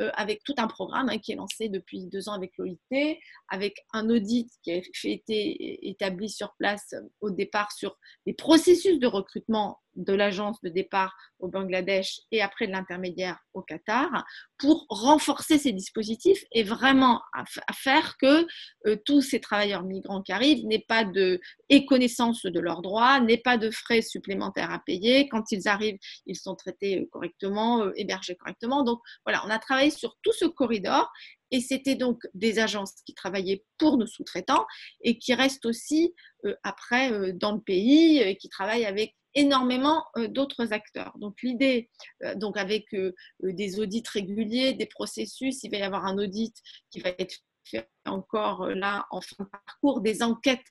euh, avec tout un programme hein, qui est lancé depuis deux ans avec l'OIT, avec un audit qui a été établi sur place au départ sur les processus de recrutement de l'agence de départ au Bangladesh et après de l'intermédiaire au Qatar pour renforcer ces dispositifs et vraiment à, faire que euh, tous ces travailleurs migrants qui arrivent n'aient pas de et connaissance de leurs droits, n'aient pas de frais supplémentaires à payer. Quand ils arrivent, ils sont traités correctement, euh, hébergés correctement. Donc voilà, on a travaillé sur tout ce corridor et c'était donc des agences qui travaillaient pour nos sous-traitants et qui restent aussi euh, après dans le pays et qui travaillent avec énormément euh, d'autres acteurs. Donc l'idée, euh, donc avec euh, des audits réguliers, des processus, il va y avoir un audit qui va être fait encore là en fin de parcours, des enquêtes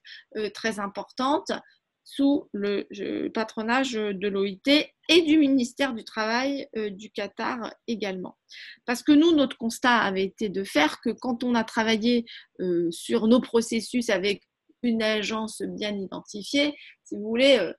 très importantes sous le patronage de l'OIT et du ministère du Travail du Qatar également. Parce que nous, notre constat avait été de faire que quand on a travaillé sur nos processus avec une agence bien identifiée, si vous voulez,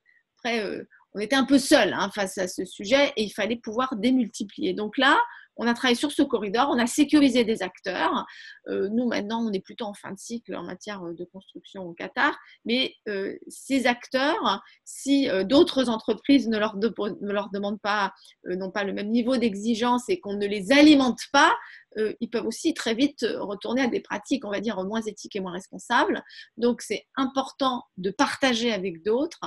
après, euh, on était un peu seul hein, face à ce sujet et il fallait pouvoir démultiplier. Donc là, on a travaillé sur ce corridor, on a sécurisé des acteurs. Euh, nous, maintenant, on est plutôt en fin de cycle en matière de construction au Qatar. Mais euh, ces acteurs, si d'autres entreprises ne leur, ne leur, demandent pas, n'ont pas le même niveau d'exigence et qu'on ne les alimente pas, ils peuvent aussi très vite retourner à des pratiques, on va dire, moins éthiques et moins responsables. Donc, c'est important de partager avec d'autres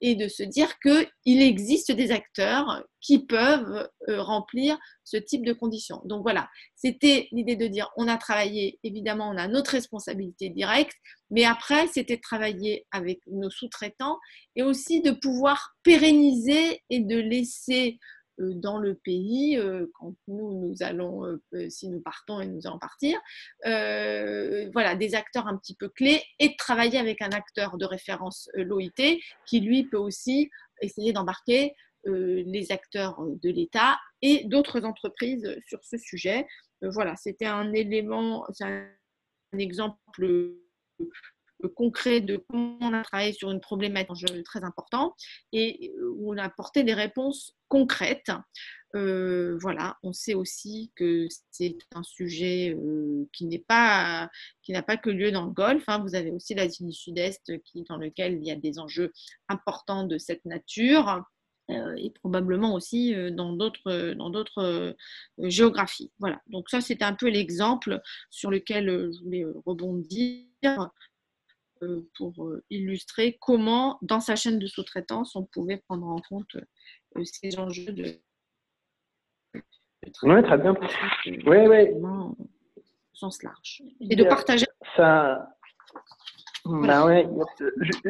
et de se dire qu'il existe des acteurs qui peuvent euh, remplir ce type de conditions. Donc voilà, c'était l'idée de dire on a travaillé, évidemment, on a notre responsabilité directe, mais après, c'était de travailler avec nos sous-traitants et aussi de pouvoir pérenniser et de laisser dans le pays euh, quand nous, nous allons, euh, si nous partons et nous allons partir. voilà, des acteurs un petit peu clés et de travailler avec un acteur de référence, l'OIT, qui lui peut aussi essayer d'embarquer les acteurs de l'État et d'autres entreprises sur ce sujet. voilà, c'était un élément, c'est un exemple concret de comment on a travaillé sur une problématique très important et où on a apporté des réponses concrètes. Euh, voilà, on sait aussi que c'est un sujet euh, qui n'est pas qui n'a pas que lieu dans le Golfe. Hein. Vous avez aussi l'Asie du Sud-Est qui dans lequel il y a des enjeux importants de cette nature. Euh, et probablement aussi dans d'autres dans d'autres géographies. Voilà. Donc ça c'était un peu l'exemple sur lequel je voulais rebondir euh, pour euh, illustrer comment, dans sa chaîne de sous-traitance, on pouvait prendre en compte euh, ces enjeux de. oui, très bien. Oui, oui. Sens large. Et de partager. Ça. Ben ouais,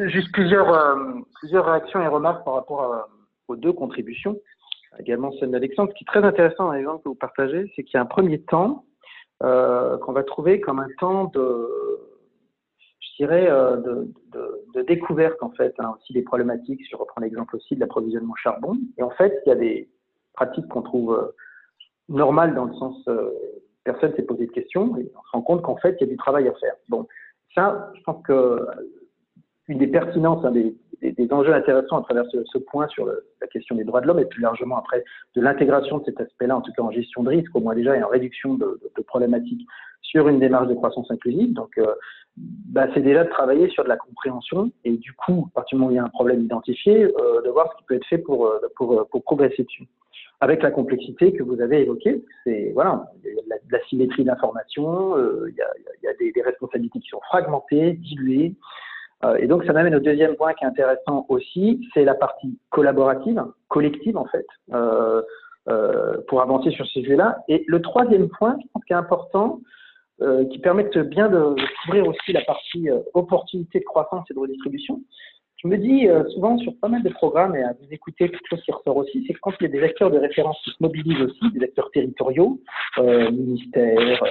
juste plusieurs, plusieurs réactions et remarques par rapport aux deux contributions, également celle d'Alexandre. Ce qui est très intéressant dans l'exemple que vous partagez, c'est qu'il y a un premier temps qu'on va trouver comme un temps de, euh, de, de, découverte en fait, hein, aussi des problématiques. Je reprends l'exemple aussi de l'approvisionnement charbon. Et en fait, il y a des pratiques qu'on trouve euh, normales dans le sens euh, personne s'est posé de questions et on se rend compte qu'en fait, il y a du travail à faire. Bon, ça, je pense que une des pertinences, des, enjeux intéressants à travers ce, point sur la question des droits de l'homme et plus largement après de l'intégration de cet aspect-là, en tout cas en gestion de risque, au moins déjà, et en réduction de problématiques sur une démarche de croissance inclusive. Donc, euh, bah, c'est déjà de travailler sur de la compréhension et du coup, à partir du moment où il y a un problème identifié, euh, de voir ce qui peut être fait pour, euh, pour, progresser dessus. Avec la complexité que vous avez évoquée, c'est voilà, il y a de la, symétrie d'information, il, y a, des, responsabilités qui sont fragmentées, diluées. et donc, ça m'amène au deuxième point qui est intéressant aussi, c'est la partie collaborative, collective en fait, pour avancer sur ces sujets-là. Et le troisième point, je pense qui est important, euh, qui permettent bien de, couvrir aussi la partie euh, opportunité de croissance et de redistribution. Je me dis euh, souvent sur pas mal de programmes, et à vous écouter, quelque chose qui ressort aussi, c'est que quand il y a des acteurs de référence qui se mobilisent aussi, des acteurs territoriaux, ministères,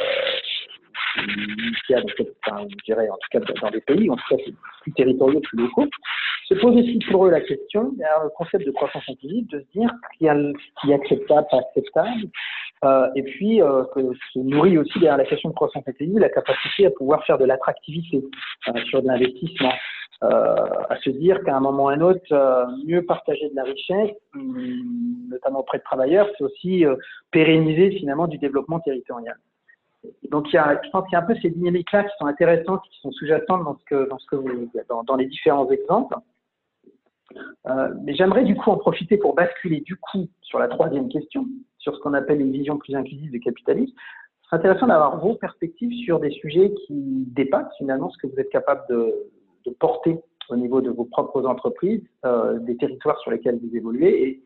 ministères, enfin, je dirais en tout cas dans des pays, en tout cas plus territoriaux, plus locaux, se pose aussi pour eux la question, derrière le concept de croissance inclusive, de se dire qu'il y a ce qui est acceptable, pas acceptable, euh, et puis euh, que se nourrit aussi derrière la question de croissance inclusive la capacité à pouvoir faire de l'attractivité euh, sur de l'investissement, à se dire qu'à un moment ou à un autre, mieux partager de la richesse, hum, notamment auprès de travailleurs, c'est aussi pérenniser finalement du développement territorial. Donc, il y a, je pense qu'il y a un peu ces dynamiques-là qui sont intéressantes, qui sont sous-jacentes dans, ce que, dans, vous, dans, dans les différents exemples. Euh, mais j'aimerais du coup en profiter pour basculer du coup sur la troisième question, sur ce qu'on appelle une vision plus inclusive du capitalisme. Ce serait intéressant d'avoir vos perspectives sur des sujets qui dépassent finalement ce que vous êtes capable de, porter au niveau de vos propres entreprises, euh, des territoires sur lesquels vous évoluez.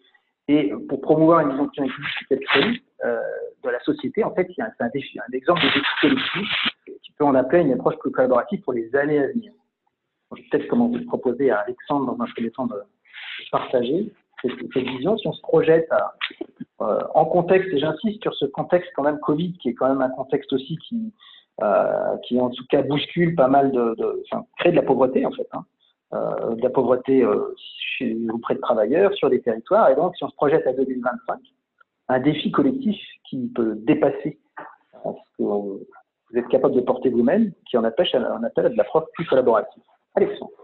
Et, pour promouvoir une vision plus inclusive du capitalisme euh, de la société, en fait, a un, défi, un exemple de défi collectif qui peut en appeler une approche plus collaborative pour les années à venir je vais peut-être commencer proposer à Alexandre dans un premier temps de partager cette, vision. Si on se projette euh, en contexte, et j'insiste sur ce contexte quand même Covid, qui est quand même un contexte aussi qui, euh, qui en tout cas bouscule pas mal de, enfin, crée de la pauvreté en fait, hein. euh, de la pauvreté chez, auprès de travailleurs sur des territoires. Et donc, si on se projette à 2025, un défi collectif qui peut dépasser ce que vous êtes capable de porter vous-même, qui en appelle, en appelle à de l'approche plus collaborative. Alexandre.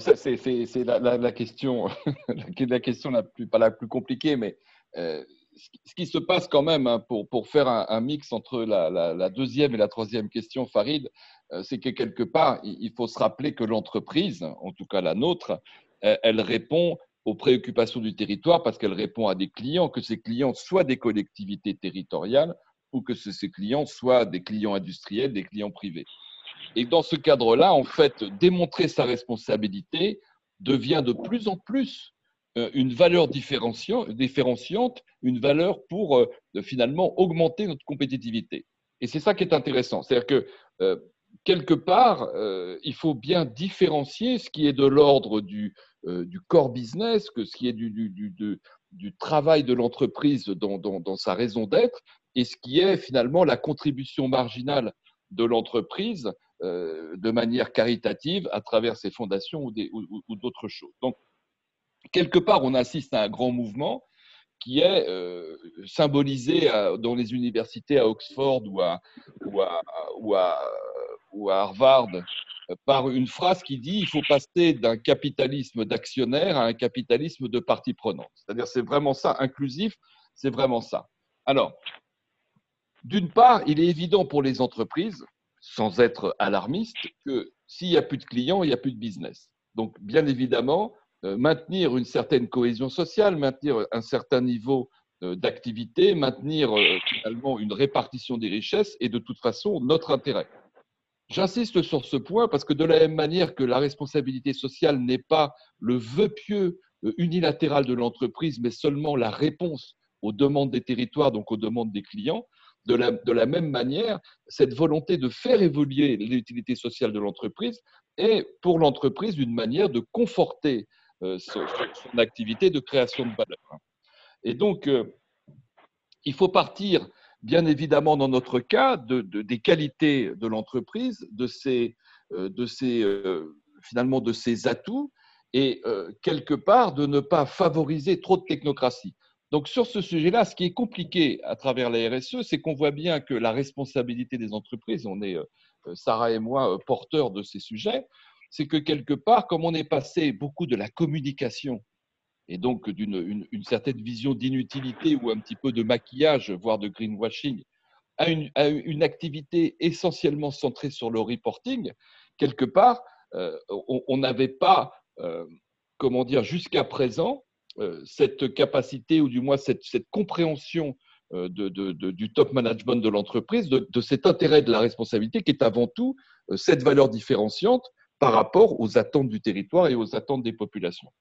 C'est la, question, la plus, pas la plus compliquée, mais euh, ce qui se passe quand même hein, pour, faire un, mix entre la, deuxième et la troisième question, Farid, euh, c'est que quelque part, il faut se rappeler que l'entreprise, en tout cas la nôtre, elle répond aux préoccupations du territoire parce qu'elle répond à des clients, que ces clients soient des collectivités territoriales ou que ces clients soient des clients industriels, des clients privés. Et dans ce cadre-là, en fait, démontrer sa responsabilité devient de plus en plus euh, une valeur différenciante, une valeur pour euh, finalement augmenter notre compétitivité. Et c'est ça qui est intéressant. C'est-à-dire que euh, quelque part, il faut bien différencier ce qui est de l'ordre du, core business, que ce qui est du, travail de l'entreprise dans, sa raison d'être, et ce qui est finalement la contribution marginale de l'entreprise de manière caritative à travers ses fondations ou, d'autres choses. Donc, quelque part, on assiste à un grand mouvement qui est euh, symbolisé dans les universités à Oxford ou à, ou à, Harvard par une phrase qui dit il faut passer d'un capitalisme d'actionnaires à un capitalisme de partie prenante. C'est-à-dire c'est vraiment ça, inclusif, c'est vraiment ça. Alors, d'une part, il est évident pour les entreprises sans être alarmiste, que s'il n'y a plus de clients, il n'y a plus de business. Donc, bien évidemment, euh, maintenir une certaine cohésion sociale, maintenir un certain niveau euh, d'activité, maintenir euh, finalement une répartition des richesses est de toute façon notre intérêt. J'insiste sur ce point parce que de la même manière que la responsabilité sociale n'est pas le vœu pieux unilatéral de l'entreprise, mais seulement la réponse aux demandes des territoires, donc aux demandes des clients, de la, même manière, cette volonté de faire évoluer l'utilité sociale de l'entreprise est pour l'entreprise une manière de conforter euh, son, activité de création de valeur. Et donc, euh, il faut partir, bien évidemment, dans notre cas, de, des qualités de l'entreprise, de ses, euh, finalement de ses atouts, et quelque part de ne pas favoriser trop de technocratie. Donc sur ce sujet-là, ce qui est compliqué à travers la RSE, c'est qu'on voit bien que la responsabilité des entreprises, on est, euh, Sarah et moi, euh, porteurs de ces sujets, c'est que quelque part, comme on est passé beaucoup de la communication et donc d'une une, certaine vision d'inutilité ou un petit peu de maquillage, voire de greenwashing, à une, activité essentiellement centrée sur le reporting, quelque part, euh, on n'avait pas, comment dire, jusqu'à présent, cette capacité ou du moins cette, compréhension euh, du top management de l'entreprise, de, cet intérêt de la responsabilité qui est avant tout euh, cette valeur différenciante par rapport aux attentes du territoire et aux attentes des populations.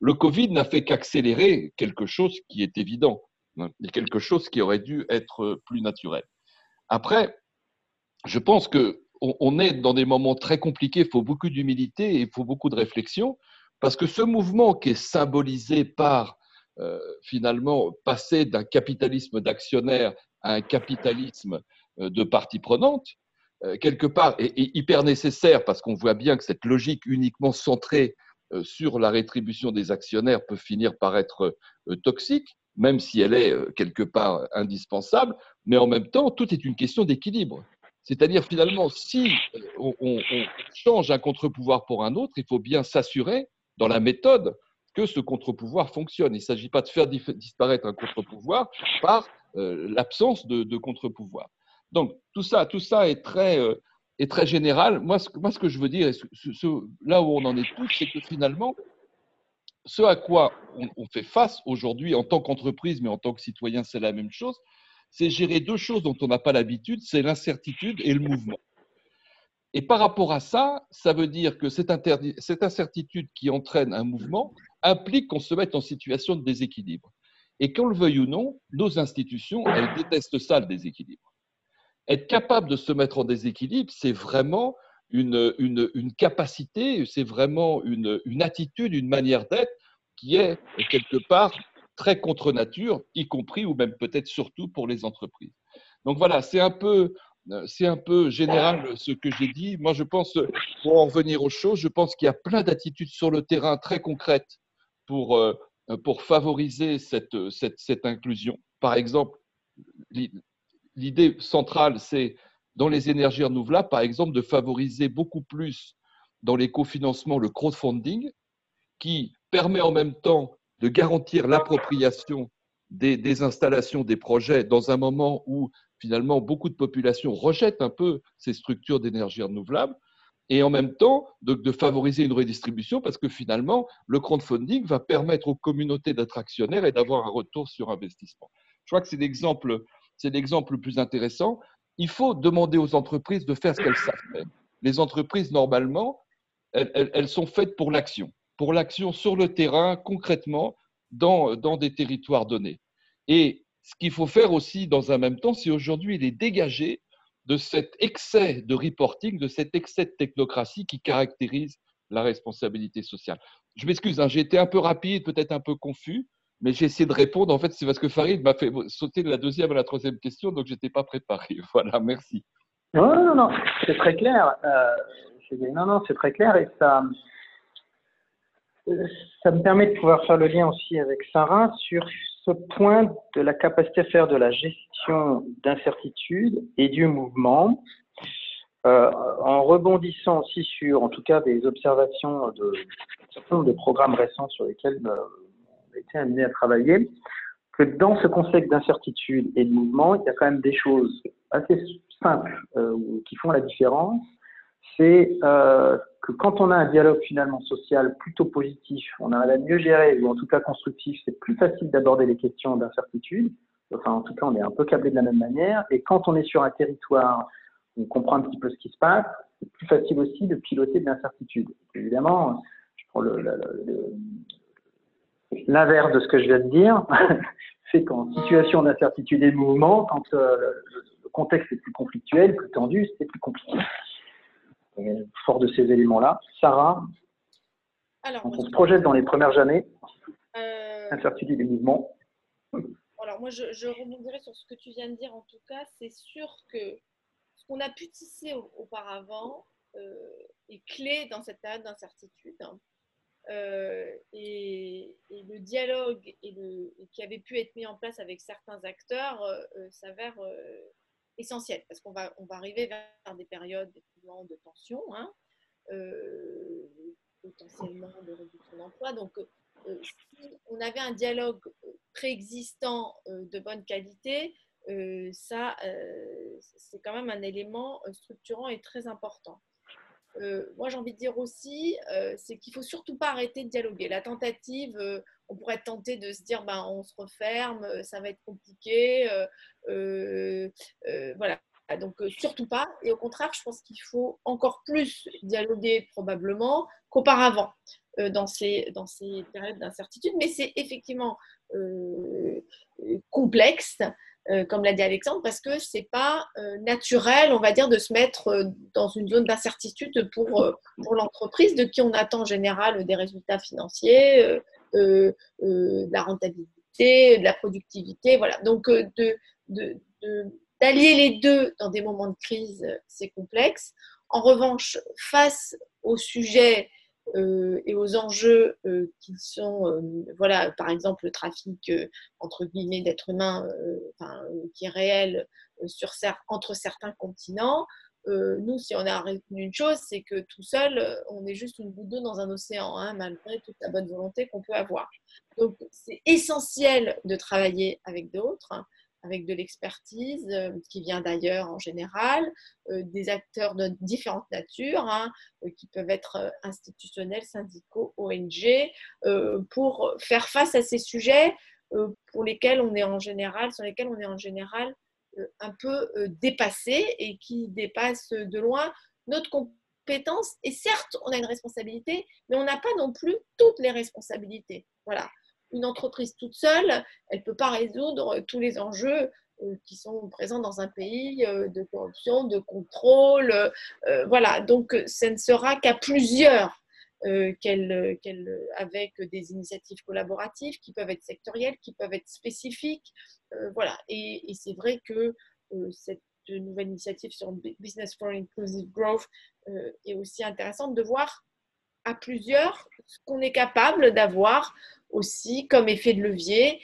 Le Covid n'a fait qu'accélérer quelque chose qui est évident, hein, et quelque chose qui aurait dû être plus naturel. Après, je pense que on est dans des moments très compliqués, il faut beaucoup d'humilité et il faut beaucoup de réflexion. Parce que ce mouvement qui est symbolisé par euh, finalement passer d'un capitalisme d'actionnaires à un capitalisme euh, de partie prenante, euh, quelque part est, hyper nécessaire parce qu'on voit bien que cette logique uniquement centrée sur la rétribution des actionnaires peut finir par être toxique, même si elle est quelque part indispensable, mais en même temps, tout est une question d'équilibre. C'est-à-dire finalement, si on, on change un contre-pouvoir pour un autre, il faut bien s'assurer dans la méthode que ce contre-pouvoir fonctionne. Il ne s'agit pas de faire disparaître un contre-pouvoir par euh, l'absence de, contre-pouvoir. Donc tout ça, tout ça est très, euh, est très général. Moi ce, moi, ce que je veux dire, là où on en est tous, c'est que finalement, ce à quoi on, fait face aujourd'hui en tant qu'entreprise, mais en tant que citoyen, c'est la même chose, c'est gérer deux choses dont on n'a pas l'habitude, c'est l'incertitude et le mouvement. Et par rapport à ça, ça veut dire que cette, incertitude qui entraîne un mouvement implique qu'on se mette en situation de déséquilibre. Et qu'on le veuille ou non, nos institutions, elles détestent ça, le déséquilibre. Être capable de se mettre en déséquilibre, c'est vraiment une, une, capacité, c'est vraiment une, une, attitude, une manière d'être qui est quelque part très contre nature, y compris ou même peut-être surtout pour les entreprises. Donc voilà, c'est un peu c'est un peu général ce que j'ai dit. Moi, je pense, pour en revenir aux choses, je pense qu'il y a plein d'attitudes sur le terrain très concrètes pour, euh, pour favoriser cette, cette, cette inclusion. Par exemple, l'idée centrale, c'est dans les énergies renouvelables, par exemple, de favoriser beaucoup plus dans les cofinancements le crowdfunding, qui permet en même temps de garantir l'appropriation des, des, installations, des projets, dans un moment où finalement beaucoup de populations rejettent un peu ces structures d'énergie renouvelable, et en même temps de, favoriser une redistribution parce que finalement, le crowdfunding va permettre aux communautés d'être actionnaires et d'avoir un retour sur investissement. Je crois que c'est l'exemple, c'est l'exemple le plus intéressant. Il faut demander aux entreprises de faire ce qu'elles savent. Les entreprises, normalement, elles, elles sont faites pour l'action, pour l'action sur le terrain, concrètement, dans, dans des territoires donnés. Et ce qu'il faut faire aussi dans un même temps, c'est aujourd'hui les dégager de cet excès de reporting, de cet excès de technocratie qui caractérise la responsabilité sociale. Je m'excuse, hein, j'ai été un peu rapide, peut-être un peu confus, mais j'ai essayé de répondre. En fait, c'est parce que Farid m'a fait sauter de la deuxième à la troisième question, donc je n'étais pas préparé. (laughs) Voilà, merci. Non, non, non, c'est très clair. Euh, non, non, c'est très clair et ça, ça me permet de pouvoir faire le lien aussi avec Sarah sur ce point de la capacité à faire de la gestion d'incertitude et du mouvement, euh, en rebondissant aussi sur, en tout cas, des observations de certains nombre de programmes récents sur lesquels euh, on a été amené à travailler, que dans ce concept d'incertitude et de mouvement, il y a quand même des choses assez simples euh, qui font la différence. C'est euh, que quand on a un dialogue finalement social plutôt positif, on arrive à mieux gérer, ou en tout cas constructif, c'est plus facile d'aborder les questions d'incertitude. Enfin, en tout cas, on est un peu câblé de la même manière. Et quand on est sur un territoire, on comprend un petit peu ce qui se passe, c'est plus facile aussi de piloter de l'incertitude. Évidemment, je prends l'inverse de ce que je viens de dire, (laughs) c'est qu'en situation d'incertitude et de mouvement, quand euh, le contexte est plus conflictuel, plus tendu, c'est plus compliqué fort de ces éléments-là. Sarah, alors, on se projette dans les premières années, euh... incertitude des mouvements. Alors moi, je, je, rebondirai sur ce que tu viens de dire. En tout cas, c'est sûr que ce qu'on a pu tisser auparavant euh, est clé dans cette période d'incertitude. Euh, et, le dialogue et le, qui avait pu être mis en place avec certains acteurs euh, s'avère essentiel parce qu'on va, on va arriver vers des périodes de tension, hein, euh, potentiellement de réduction d'emploi. Donc, euh, si on avait un dialogue préexistant euh, de bonne qualité, ça, c'est quand même un élément structurant et très important. moi, j'ai envie de dire aussi, c'est qu'il faut surtout pas arrêter de dialoguer. La tentative, on pourrait tenté de se dire, ben, on se referme, ça va être compliqué. voilà. Donc, surtout pas. Et au contraire, je pense qu'il faut encore plus dialoguer probablement qu'auparavant dans, ces, dans ces périodes d'incertitude. Mais c'est effectivement complexe, comme l'a dit Alexandre, parce que c'est pas naturel, on va dire, de se mettre dans une zone d'incertitude pour, pour l'entreprise, de qui on attend en général des résultats financiers, euh, euh, de la rentabilité, de la productivité. Voilà. Donc, euh, de, d'allier les deux dans des moments de crise, c'est complexe. En revanche, face au sujet et aux enjeux qui sont, voilà, par exemple, le trafic entre guillemets d'êtres humains, qui est réel entre certains continents, nous, si on a retenu une chose, c'est que tout seul, on est juste une goutte d'eau dans un océan, hein, malgré toute la bonne volonté qu'on peut avoir. Donc, c'est essentiel de travailler avec d'autres, avec de l'expertise qui vient d'ailleurs en général, des acteurs de différentes natures, hein, qui peuvent être institutionnels, syndicaux, ONG, pour faire face à ces sujets pour lesquels on est en général, sur lesquels on est en général euh, un peu euh, dépassé et qui dépasse de loin notre compétence. Et certes, on a une responsabilité, mais on n'a pas non plus toutes les responsabilités. Voilà. Une entreprise toute seule, elle ne peut pas résoudre tous les enjeux euh, qui sont présents dans un pays de corruption, de contrôle. Voilà. Donc, ça ne sera qu'à plusieurs qu'elle, avec des initiatives collaboratives qui peuvent être sectorielles, qui peuvent être spécifiques. voilà. Et, c'est vrai que cette nouvelle initiative sur Business for Inclusive Growth est aussi intéressante de voir à plusieurs ce qu'on est capable d'avoir aussi comme effet de levier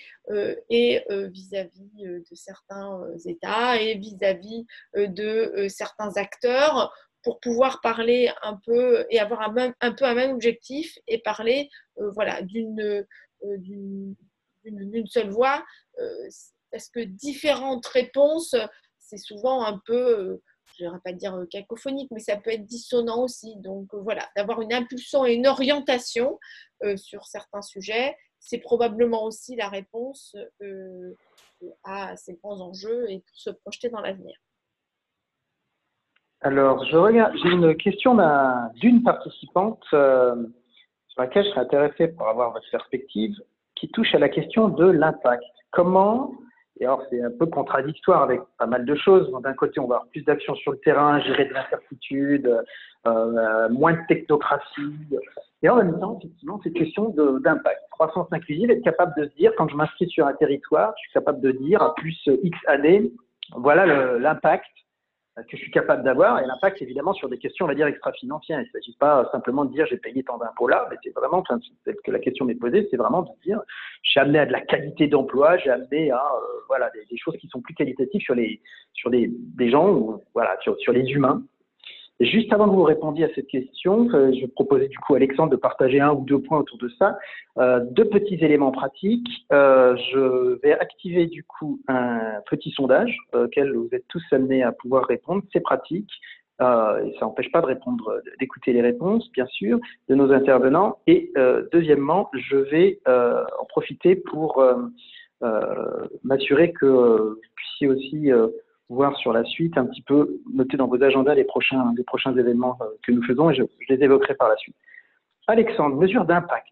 et vis-à-vis de certains États et vis-à-vis de certains acteurs pour pouvoir parler un peu et avoir un, peu un même objectif et parler euh, voilà, d'une euh, d'une seule voix. Euh, parce que différentes réponses, c'est souvent un peu, je ne vais pas dire cacophonique, mais ça peut être dissonant aussi. Donc voilà, d'avoir une impulsion et une orientation sur certains sujets, c'est probablement aussi la réponse à ces grands enjeux et pour se projeter dans l'avenir. Alors, j'ai une question d'une participante euh, sur laquelle je serais intéressé pour avoir votre perspective, qui touche à la question de l'impact. Comment, et alors c'est un peu contradictoire avec pas mal de choses, d'un côté on va avoir plus d'actions sur le terrain, gérer de l'incertitude, euh, moins de technocratie, et en même temps, effectivement, cette question d'impact. Croissance inclusive, être capable de se dire, quand je m'inscris sur un territoire, je suis capable de dire à plus X années, voilà l'impact que je suis capable d'avoir et l'impact évidemment sur des questions, on va dire, extra-financières. Il ne s'agit pas simplement de dire j'ai payé tant d'impôts là, mais c'est vraiment, enfin, que la question m'est posée, c'est vraiment de dire j'ai amené à de la qualité d'emploi, j'ai amené à euh, voilà, des, choses qui sont plus qualitatives sur, les, sur des, des gens, ou, voilà, sur, sur les humains. Juste avant que vous répondiez à cette question, euh, je proposais du coup à Alexandre de partager un ou deux points autour de ça. Euh, deux petits éléments pratiques. Euh, je vais activer du coup un petit sondage auquel vous êtes tous amenés à pouvoir répondre. C'est pratique. Et ça n'empêche pas de répondre, d'écouter les réponses, bien sûr, de nos intervenants. Et deuxièmement, je vais en profiter pour m'assurer que vous puissiez aussi voir sur la suite, un petit peu noter dans vos agendas les prochains, les prochains événements euh, que nous faisons et je, les évoquerai par la suite. Alexandre, mesure d'impact.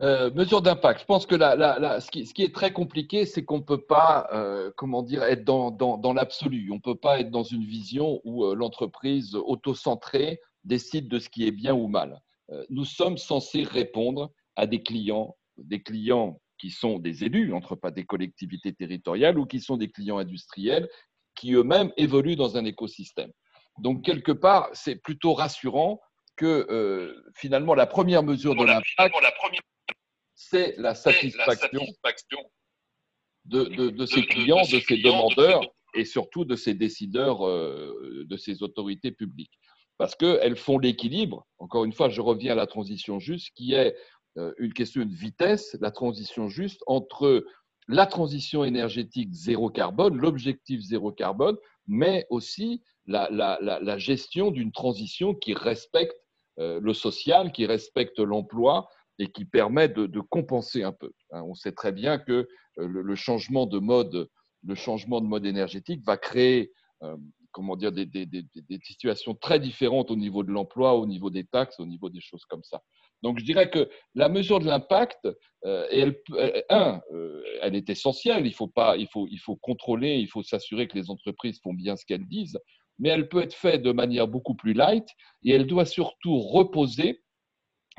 Euh, mesure d'impact. Je pense que la, ce, qui, ce, qui, est très compliqué, c'est qu'on ne peut pas, euh, comment dire, être dans, dans, dans l'absolu. On ne peut pas être dans une vision où l'entreprise auto-centrée décide de ce qui est bien ou mal. nous sommes censés répondre à des clients, des clients qui sont des élus, entre pas des collectivités territoriales, ou qui sont des clients industriels qui eux-mêmes évoluent dans un écosystème. Donc, quelque part, c'est plutôt rassurant que euh, finalement, la première mesure de l'impact, c'est la satisfaction de, de, ces clients, de ces demandeurs et surtout de ces décideurs, euh, de ces autorités publiques. Parce qu'elles font l'équilibre, encore une fois, je reviens à la transition juste, qui est une question de vitesse, la transition juste entre la transition énergétique zéro carbone, l'objectif zéro carbone, mais aussi la, gestion d'une transition qui respecte euh, le social, qui respecte l'emploi et qui permet de, compenser un peu. Hein. On sait très bien que euh, le, changement de mode, le changement de mode énergétique va créer comment dire, des, situations très différentes au niveau de l'emploi, au niveau des taxes, au niveau des choses comme ça. Donc, je dirais que la mesure de l'impact, euh, elle, un, euh, elle est essentielle. Il faut, pas, contrôler, il faut s'assurer que les entreprises font bien ce qu'elles disent, mais elle peut être faite de manière beaucoup plus light et elle doit surtout reposer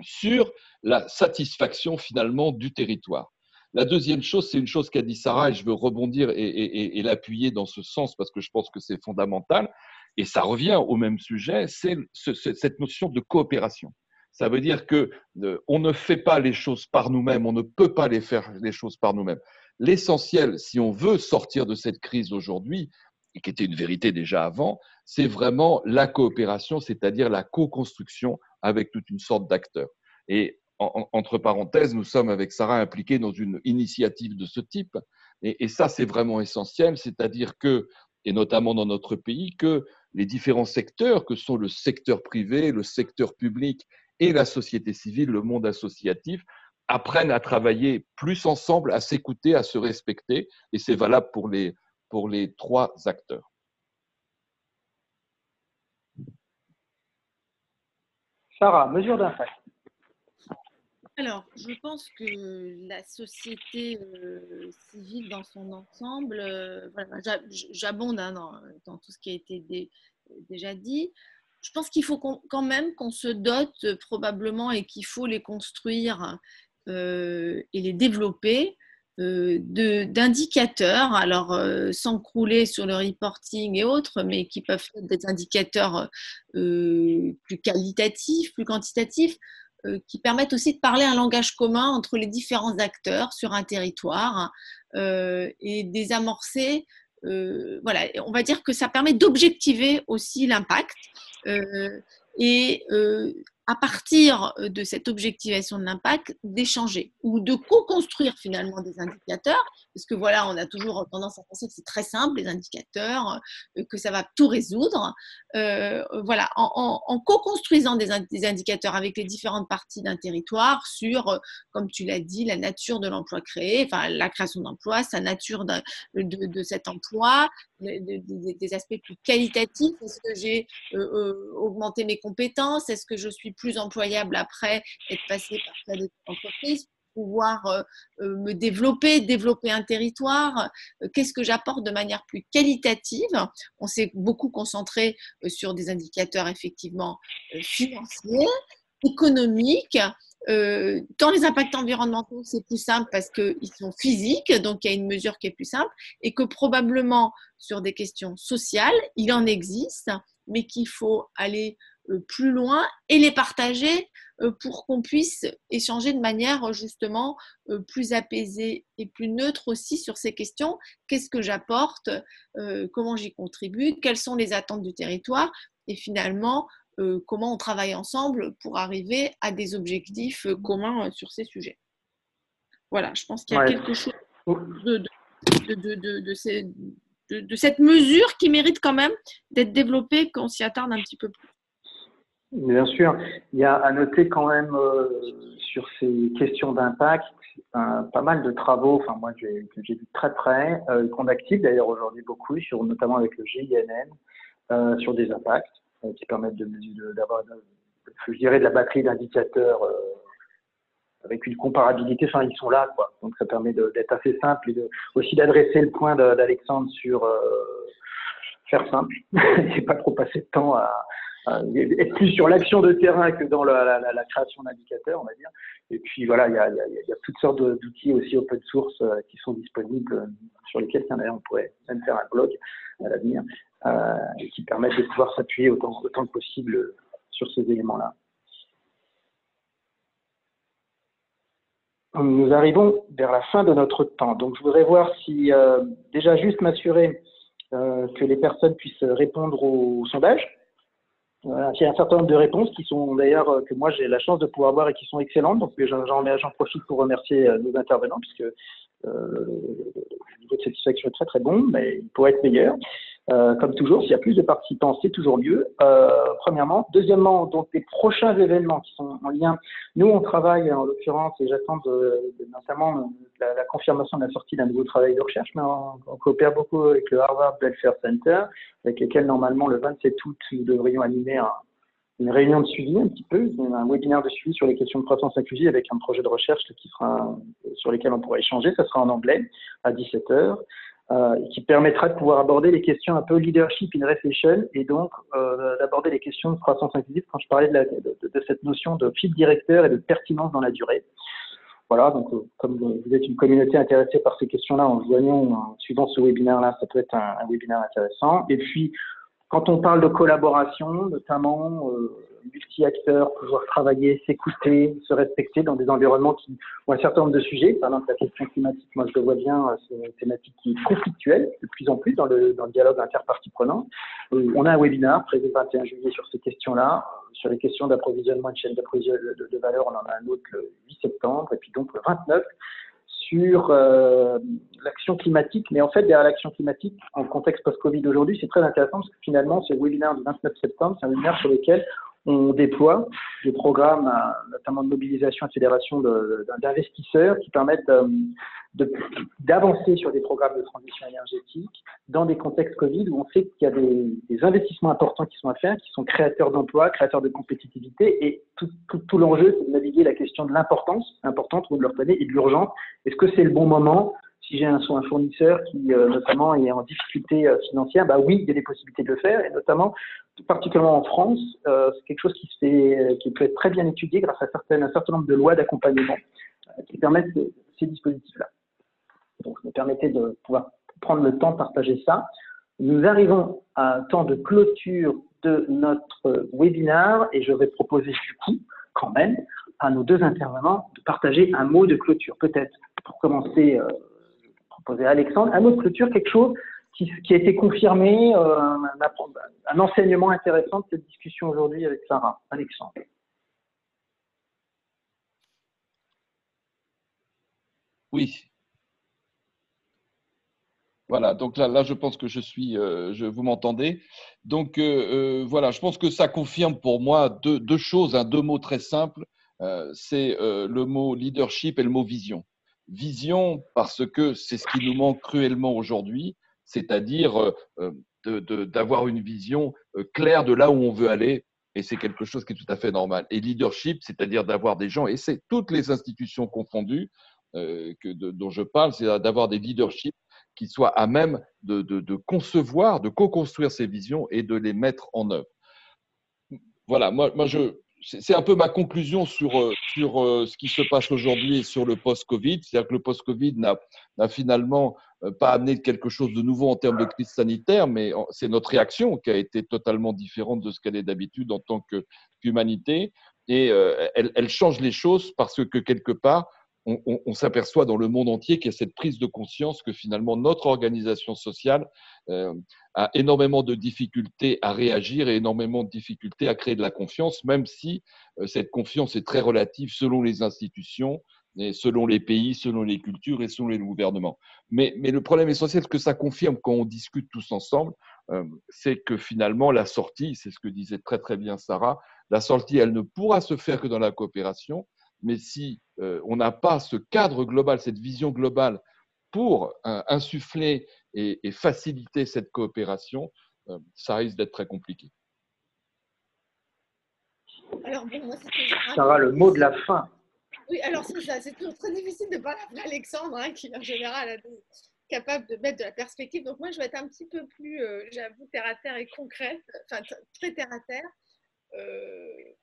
sur la satisfaction finalement du territoire. La deuxième chose, c'est une chose qu'a dit Sarah et je veux rebondir et, et l'appuyer dans ce sens parce que je pense que c'est fondamental, Et ça revient au même sujet, c'est cette notion de coopération. Ça veut dire que euh, on ne fait pas les choses par nous-mêmes, on ne peut pas les faire les choses par nous-mêmes. L'essentiel, si on veut sortir de cette crise aujourd'hui, et qui était une vérité déjà avant, c'est vraiment la coopération, c'est-à-dire la co-construction avec toute une sorte d'acteurs. Et entre parenthèses, nous sommes avec Sarah impliqués dans une initiative de ce type. Et, et ça, c'est vraiment essentiel, c'est-à-dire que, et notamment dans notre pays, que les différents secteurs, que sont le secteur privé, le secteur public et la société civile, le monde associatif, apprennent à travailler plus ensemble, à s'écouter, à se respecter. Et c'est valable pour les, pour les trois acteurs. Sarah, mesure d'impact. Alors, je pense que la société euh, civile dans son ensemble, euh, j'abonde hein, dans, tout ce qui a été déjà dit. Je pense qu'il faut quand même qu'on se dote probablement et qu'il faut les construire euh, et les développer euh, d'indicateurs, alors euh, sans crouler sur le reporting et autres, mais qui peuvent être des indicateurs euh, plus qualitatifs, plus quantitatifs, qui permettent aussi de parler un langage commun entre les différents acteurs sur un territoire et désamorcer. voilà, on va dire que ça permet d'objectiver aussi l'impact et à partir euh, de cette objectivation de l'impact, d'échanger ou de co-construire finalement des indicateurs, parce que voilà, on a toujours tendance à penser que c'est très simple, les indicateurs, euh, que ça va tout résoudre. Euh, voilà, en, co-construisant des, indicateurs avec les différentes parties d'un territoire sur, comme tu l'as dit, la nature de l'emploi créé, enfin la création d'emplois, sa nature de, cet emploi, des aspects plus qualitatifs. Est-ce que j'ai augmenté mes compétences? Est-ce que je suis plus employable après être passé par des entreprises pouvoir euh, euh, me développer, développer un territoire, euh, qu'est-ce que j'apporte de manière plus qualitative? On s'est beaucoup concentré sur des indicateurs effectivement financiers, économiques. Dans les impacts environnementaux, c'est plus simple parce qu'ils sont physiques, donc il y a une mesure qui est plus simple, et que probablement sur des questions sociales, il en existe, mais qu'il faut aller euh, plus loin et les partager euh, pour qu'on puisse échanger de manière euh, justement plus apaisée et plus neutre aussi sur ces questions. Qu'est-ce que j'apporte Comment j'y contribue Quelles sont les attentes du territoire Et finalement, comment on travaille ensemble pour arriver à des objectifs communs sur ces sujets. Voilà, je pense qu'il y a quelque chose de, de, cette mesure qui mérite quand même d'être développée, qu'on s'y attarde un petit peu plus. Bien sûr, il y a à noter quand même euh, sur ces questions d'impact pas mal de travaux, enfin moi j'ai vu très près, euh, qu'on active d'ailleurs aujourd'hui beaucoup, sur, notamment avec le GINN, euh, sur des impacts euh, qui permettent d'avoir, je dirais, de la batterie d'indicateurs euh, avec une comparabilité, enfin ils sont là quoi, donc ça permet d'être assez simple et de, aussi d'adresser le point d'Alexandre sur faire simple. (laughs) Et pas trop passer de temps à euh, être plus sur l'action de terrain que dans la, la, la création d'indicateurs, on va dire. Et puis voilà, il y a, y a, y a toutes sortes d'outils aussi open source euh, qui sont disponibles, euh, sur lesquels d'ailleurs on pourrait même faire un blog à l'avenir, euh, et qui permettent de pouvoir s'appuyer autant, autant que possible sur ces éléments-là. Nous arrivons vers la fin de notre temps. Donc je voudrais voir si euh, déjà juste m'assurer euh, que les personnes puissent répondre au sondage. Il y a un certain nombre de réponses qui sont d'ailleurs euh, que moi j'ai la chance de pouvoir voir et qui sont excellentes. Donc j'en profite pour remercier euh, nos intervenants puisque euh, le niveau de satisfaction est très très bon, mais il pourrait être meilleur. Euh, comme toujours, s'il y a plus de participants, c'est toujours mieux. Euh, premièrement. Deuxièmement, donc les prochains événements qui sont en lien. Nous, on travaille en l'occurrence, et j'attends notamment la, confirmation de la sortie d'un nouveau travail de recherche, mais on, coopère beaucoup avec le Harvard Welfare Center, avec lequel normalement le 27 août, nous devrions animer un, une réunion de suivi un petit peu, un webinaire de suivi sur les questions de croissance inclusive avec un projet de recherche qui sera, sur lesquels on pourra échanger. Ça sera en anglais à 17h euh, qui permettra de pouvoir aborder les questions un peu leadership in reflection et donc euh, d'aborder les questions de croissance inclusive quand je parlais de, cette notion de fil directeur et de pertinence dans la durée. Voilà, donc euh, comme vous êtes une communauté intéressée par ces questions-là, en joignant, en suivant ce webinaire-là, ça peut être un, webinaire intéressant. Et puis, quand on parle de collaboration, notamment multi-acteurs, pouvoir travailler, s'écouter, se respecter dans des environnements qui ont un certain nombre de sujets. Par exemple, la question climatique, moi je le vois bien, euh, c'est une thématique qui est conflictuelle de plus en plus dans le, dans le dialogue interpartie prenant. Euh, on a un webinaire prévu le 21 juillet sur ces questions-là, sur les questions d'approvisionnement de chaîne d'approvisionnement de, valeur. On en a un autre le 8 septembre, et puis donc le 29 sur euh, l'action climatique. Mais en fait, derrière l'action climatique, en contexte post-Covid aujourd'hui, c'est très intéressant parce que finalement, ce webinaire du 29 septembre, c'est un webinaire sur lequel on déploie des programmes, notamment de mobilisation et fédération d'investisseurs qui permettent euh, d'avancer sur des programmes de transition énergétique dans des contextes Covid où on sait qu'il y a des, investissements importants qui sont à faire, qui sont créateurs d'emplois, créateurs de compétitivité, et tout, l'enjeu, c'est de naviguer la question de l'importance, importante, vous le reconnaissez, et de l'urgence. Est-ce que c'est le bon moment si j'ai un, fournisseur qui, euh, notamment, est en difficulté euh, financière, bah oui, il y a des possibilités de le faire, et notamment, particulièrement en France, euh, c'est quelque chose qui, peut être très bien étudié grâce à un certain nombre de lois d'accompagnement qui permettent ces dispositifs-là. Donc, me permettez de pouvoir prendre le temps de partager ça. Nous arrivons à un temps de clôture de notre webinaire et je vais proposer du coup, quand même, à nos deux intervenants de partager un mot de clôture. Peut-être, pour commencer, à Alexandre, mot de clôture, quelque chose qui, a été confirmé, euh, un, enseignement intéressant de cette discussion aujourd'hui avec Sarah. Alexandre. Oui, voilà, donc là, je pense que je suis, euh, je, vous m'entendez. Donc euh, voilà, je pense que ça confirme pour moi deux, deux choses, hein, deux mots très simples. c'est le mot leadership et le mot vision. Vision parce que c'est ce qui nous manque cruellement aujourd'hui, c'est-à-dire d'avoir une vision claire de là où on veut aller. Et c'est quelque chose qui est tout à fait normal. Et leadership, c'est-à-dire d'avoir des gens, et c'est toutes les institutions confondues dont je parle, c'est d'avoir des leaderships qui soient à même de, concevoir, de co-construire ces visions et de les mettre en œuvre. Voilà, moi je, c'est un peu ma conclusion sur, euh, sur euh, ce qui se passe aujourd'hui sur le post-Covid. C'est-à-dire que le post-Covid n'a finalement euh, pas amené quelque chose de nouveau en termes de crise sanitaire, mais c'est notre réaction qui a été totalement différente de ce qu'elle est d'habitude en tant qu'humanité. Et elle, elle, change les choses parce que quelque part, on, s'aperçoit dans le monde entier qu'il y a cette prise de conscience que finalement notre organisation sociale euh, a énormément de difficultés à réagir et énormément de difficultés à créer de la confiance, même si euh, cette confiance est très relative selon les institutions, et selon les pays, selon les cultures et selon les gouvernements. Mais, le problème essentiel, que ça confirme quand on discute tous ensemble, euh, c'est que finalement la sortie, c'est ce que disait très très bien Sarah, la sortie, elle ne pourra se faire que dans la coopération mais si euh, on n'a pas ce cadre global, cette vision globale pour euh, insuffler et, faciliter cette coopération, euh, ça risque d'être très compliqué. Alors, bon, moi, Sarah, le mot de la fin. Oui, alors c'est ça, c'est toujours très difficile de parler avec Alexandre, hein, qui en général est capable de mettre de la perspective. Donc moi, je vais être un petit peu plus, j'avoue, terre à terre et concrète, enfin très terre à terre.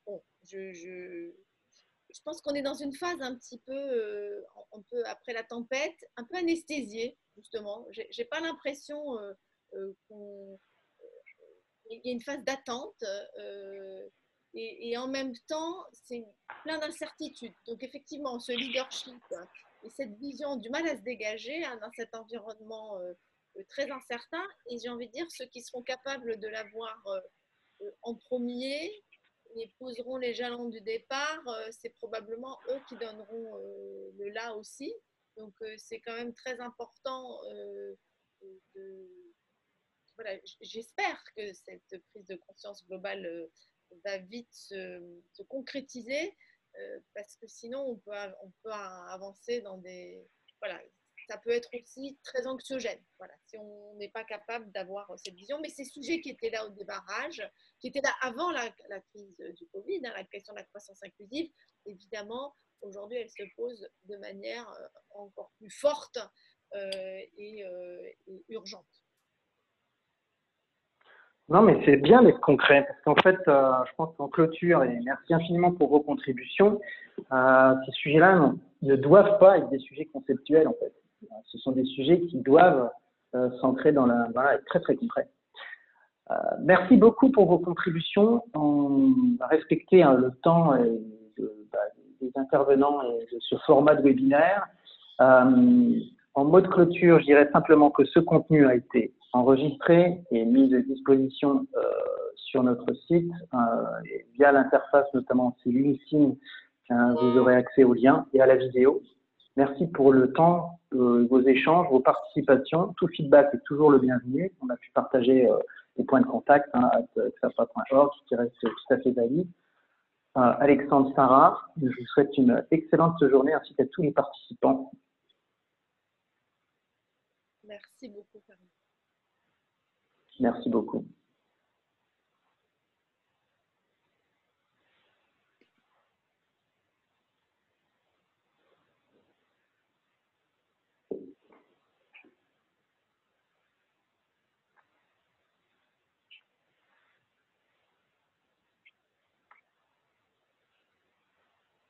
bon, je, je pense qu'on est dans une phase un petit peu, euh, après la tempête, un peu anesthésiée, justement. J'ai pas l'impression euh, euh, qu'il y a une phase d'attente. Et, en même temps, c'est plein d'incertitudes. Donc, effectivement, ce leadership et cette vision du mal à se dégager hein, dans cet environnement très incertain, et j'ai envie de dire, ceux qui seront capables de l'avoir en premier, et poseront les jalons du départ, euh, c'est probablement eux qui donneront euh, le là aussi. Donc euh, c'est quand même très important voilà, j'espère que cette prise de conscience globale va vite se, concrétiser parce que sinon on peut, on peut avancer dans des voilà, ça peut être aussi très anxiogène. Voilà, si on n'est pas capable d'avoir cette vision. Mais ces sujets qui étaient là au débarrage, qui étaient là avant la, crise du Covid, hein, la question de la croissance inclusive, évidemment, aujourd'hui, elle se pose de manière euh, encore plus forte euh, euh, et, urgente. Non, mais c'est bien d'être concret, parce qu'en fait, je pense qu'en clôture, et merci infiniment pour vos contributions, ces sujets-là ne doivent pas être des sujets conceptuels, en fait. Ce sont des sujets qui doivent euh, s'ancrer dans la. Voilà, être très très concrets. merci beaucoup pour vos contributions. On va respecter hein, le temps bah, des intervenants et de ce format de webinaire. en mode clôture, je dirais simplement que ce contenu a été enregistré et mis à disposition sur notre site via l'interface notamment c'est LinkedIn euh, vous aurez accès au lien et à la vidéo. Merci pour le temps, euh, vos échanges, vos participations. Tout feedback est toujours le bienvenu. On a pu partager euh, des points de contact hein, à qui reste tout à fait valide. Alexandre Sarah, je vous souhaite une excellente journée ainsi qu'à tous les participants. Merci beaucoup. Merci beaucoup.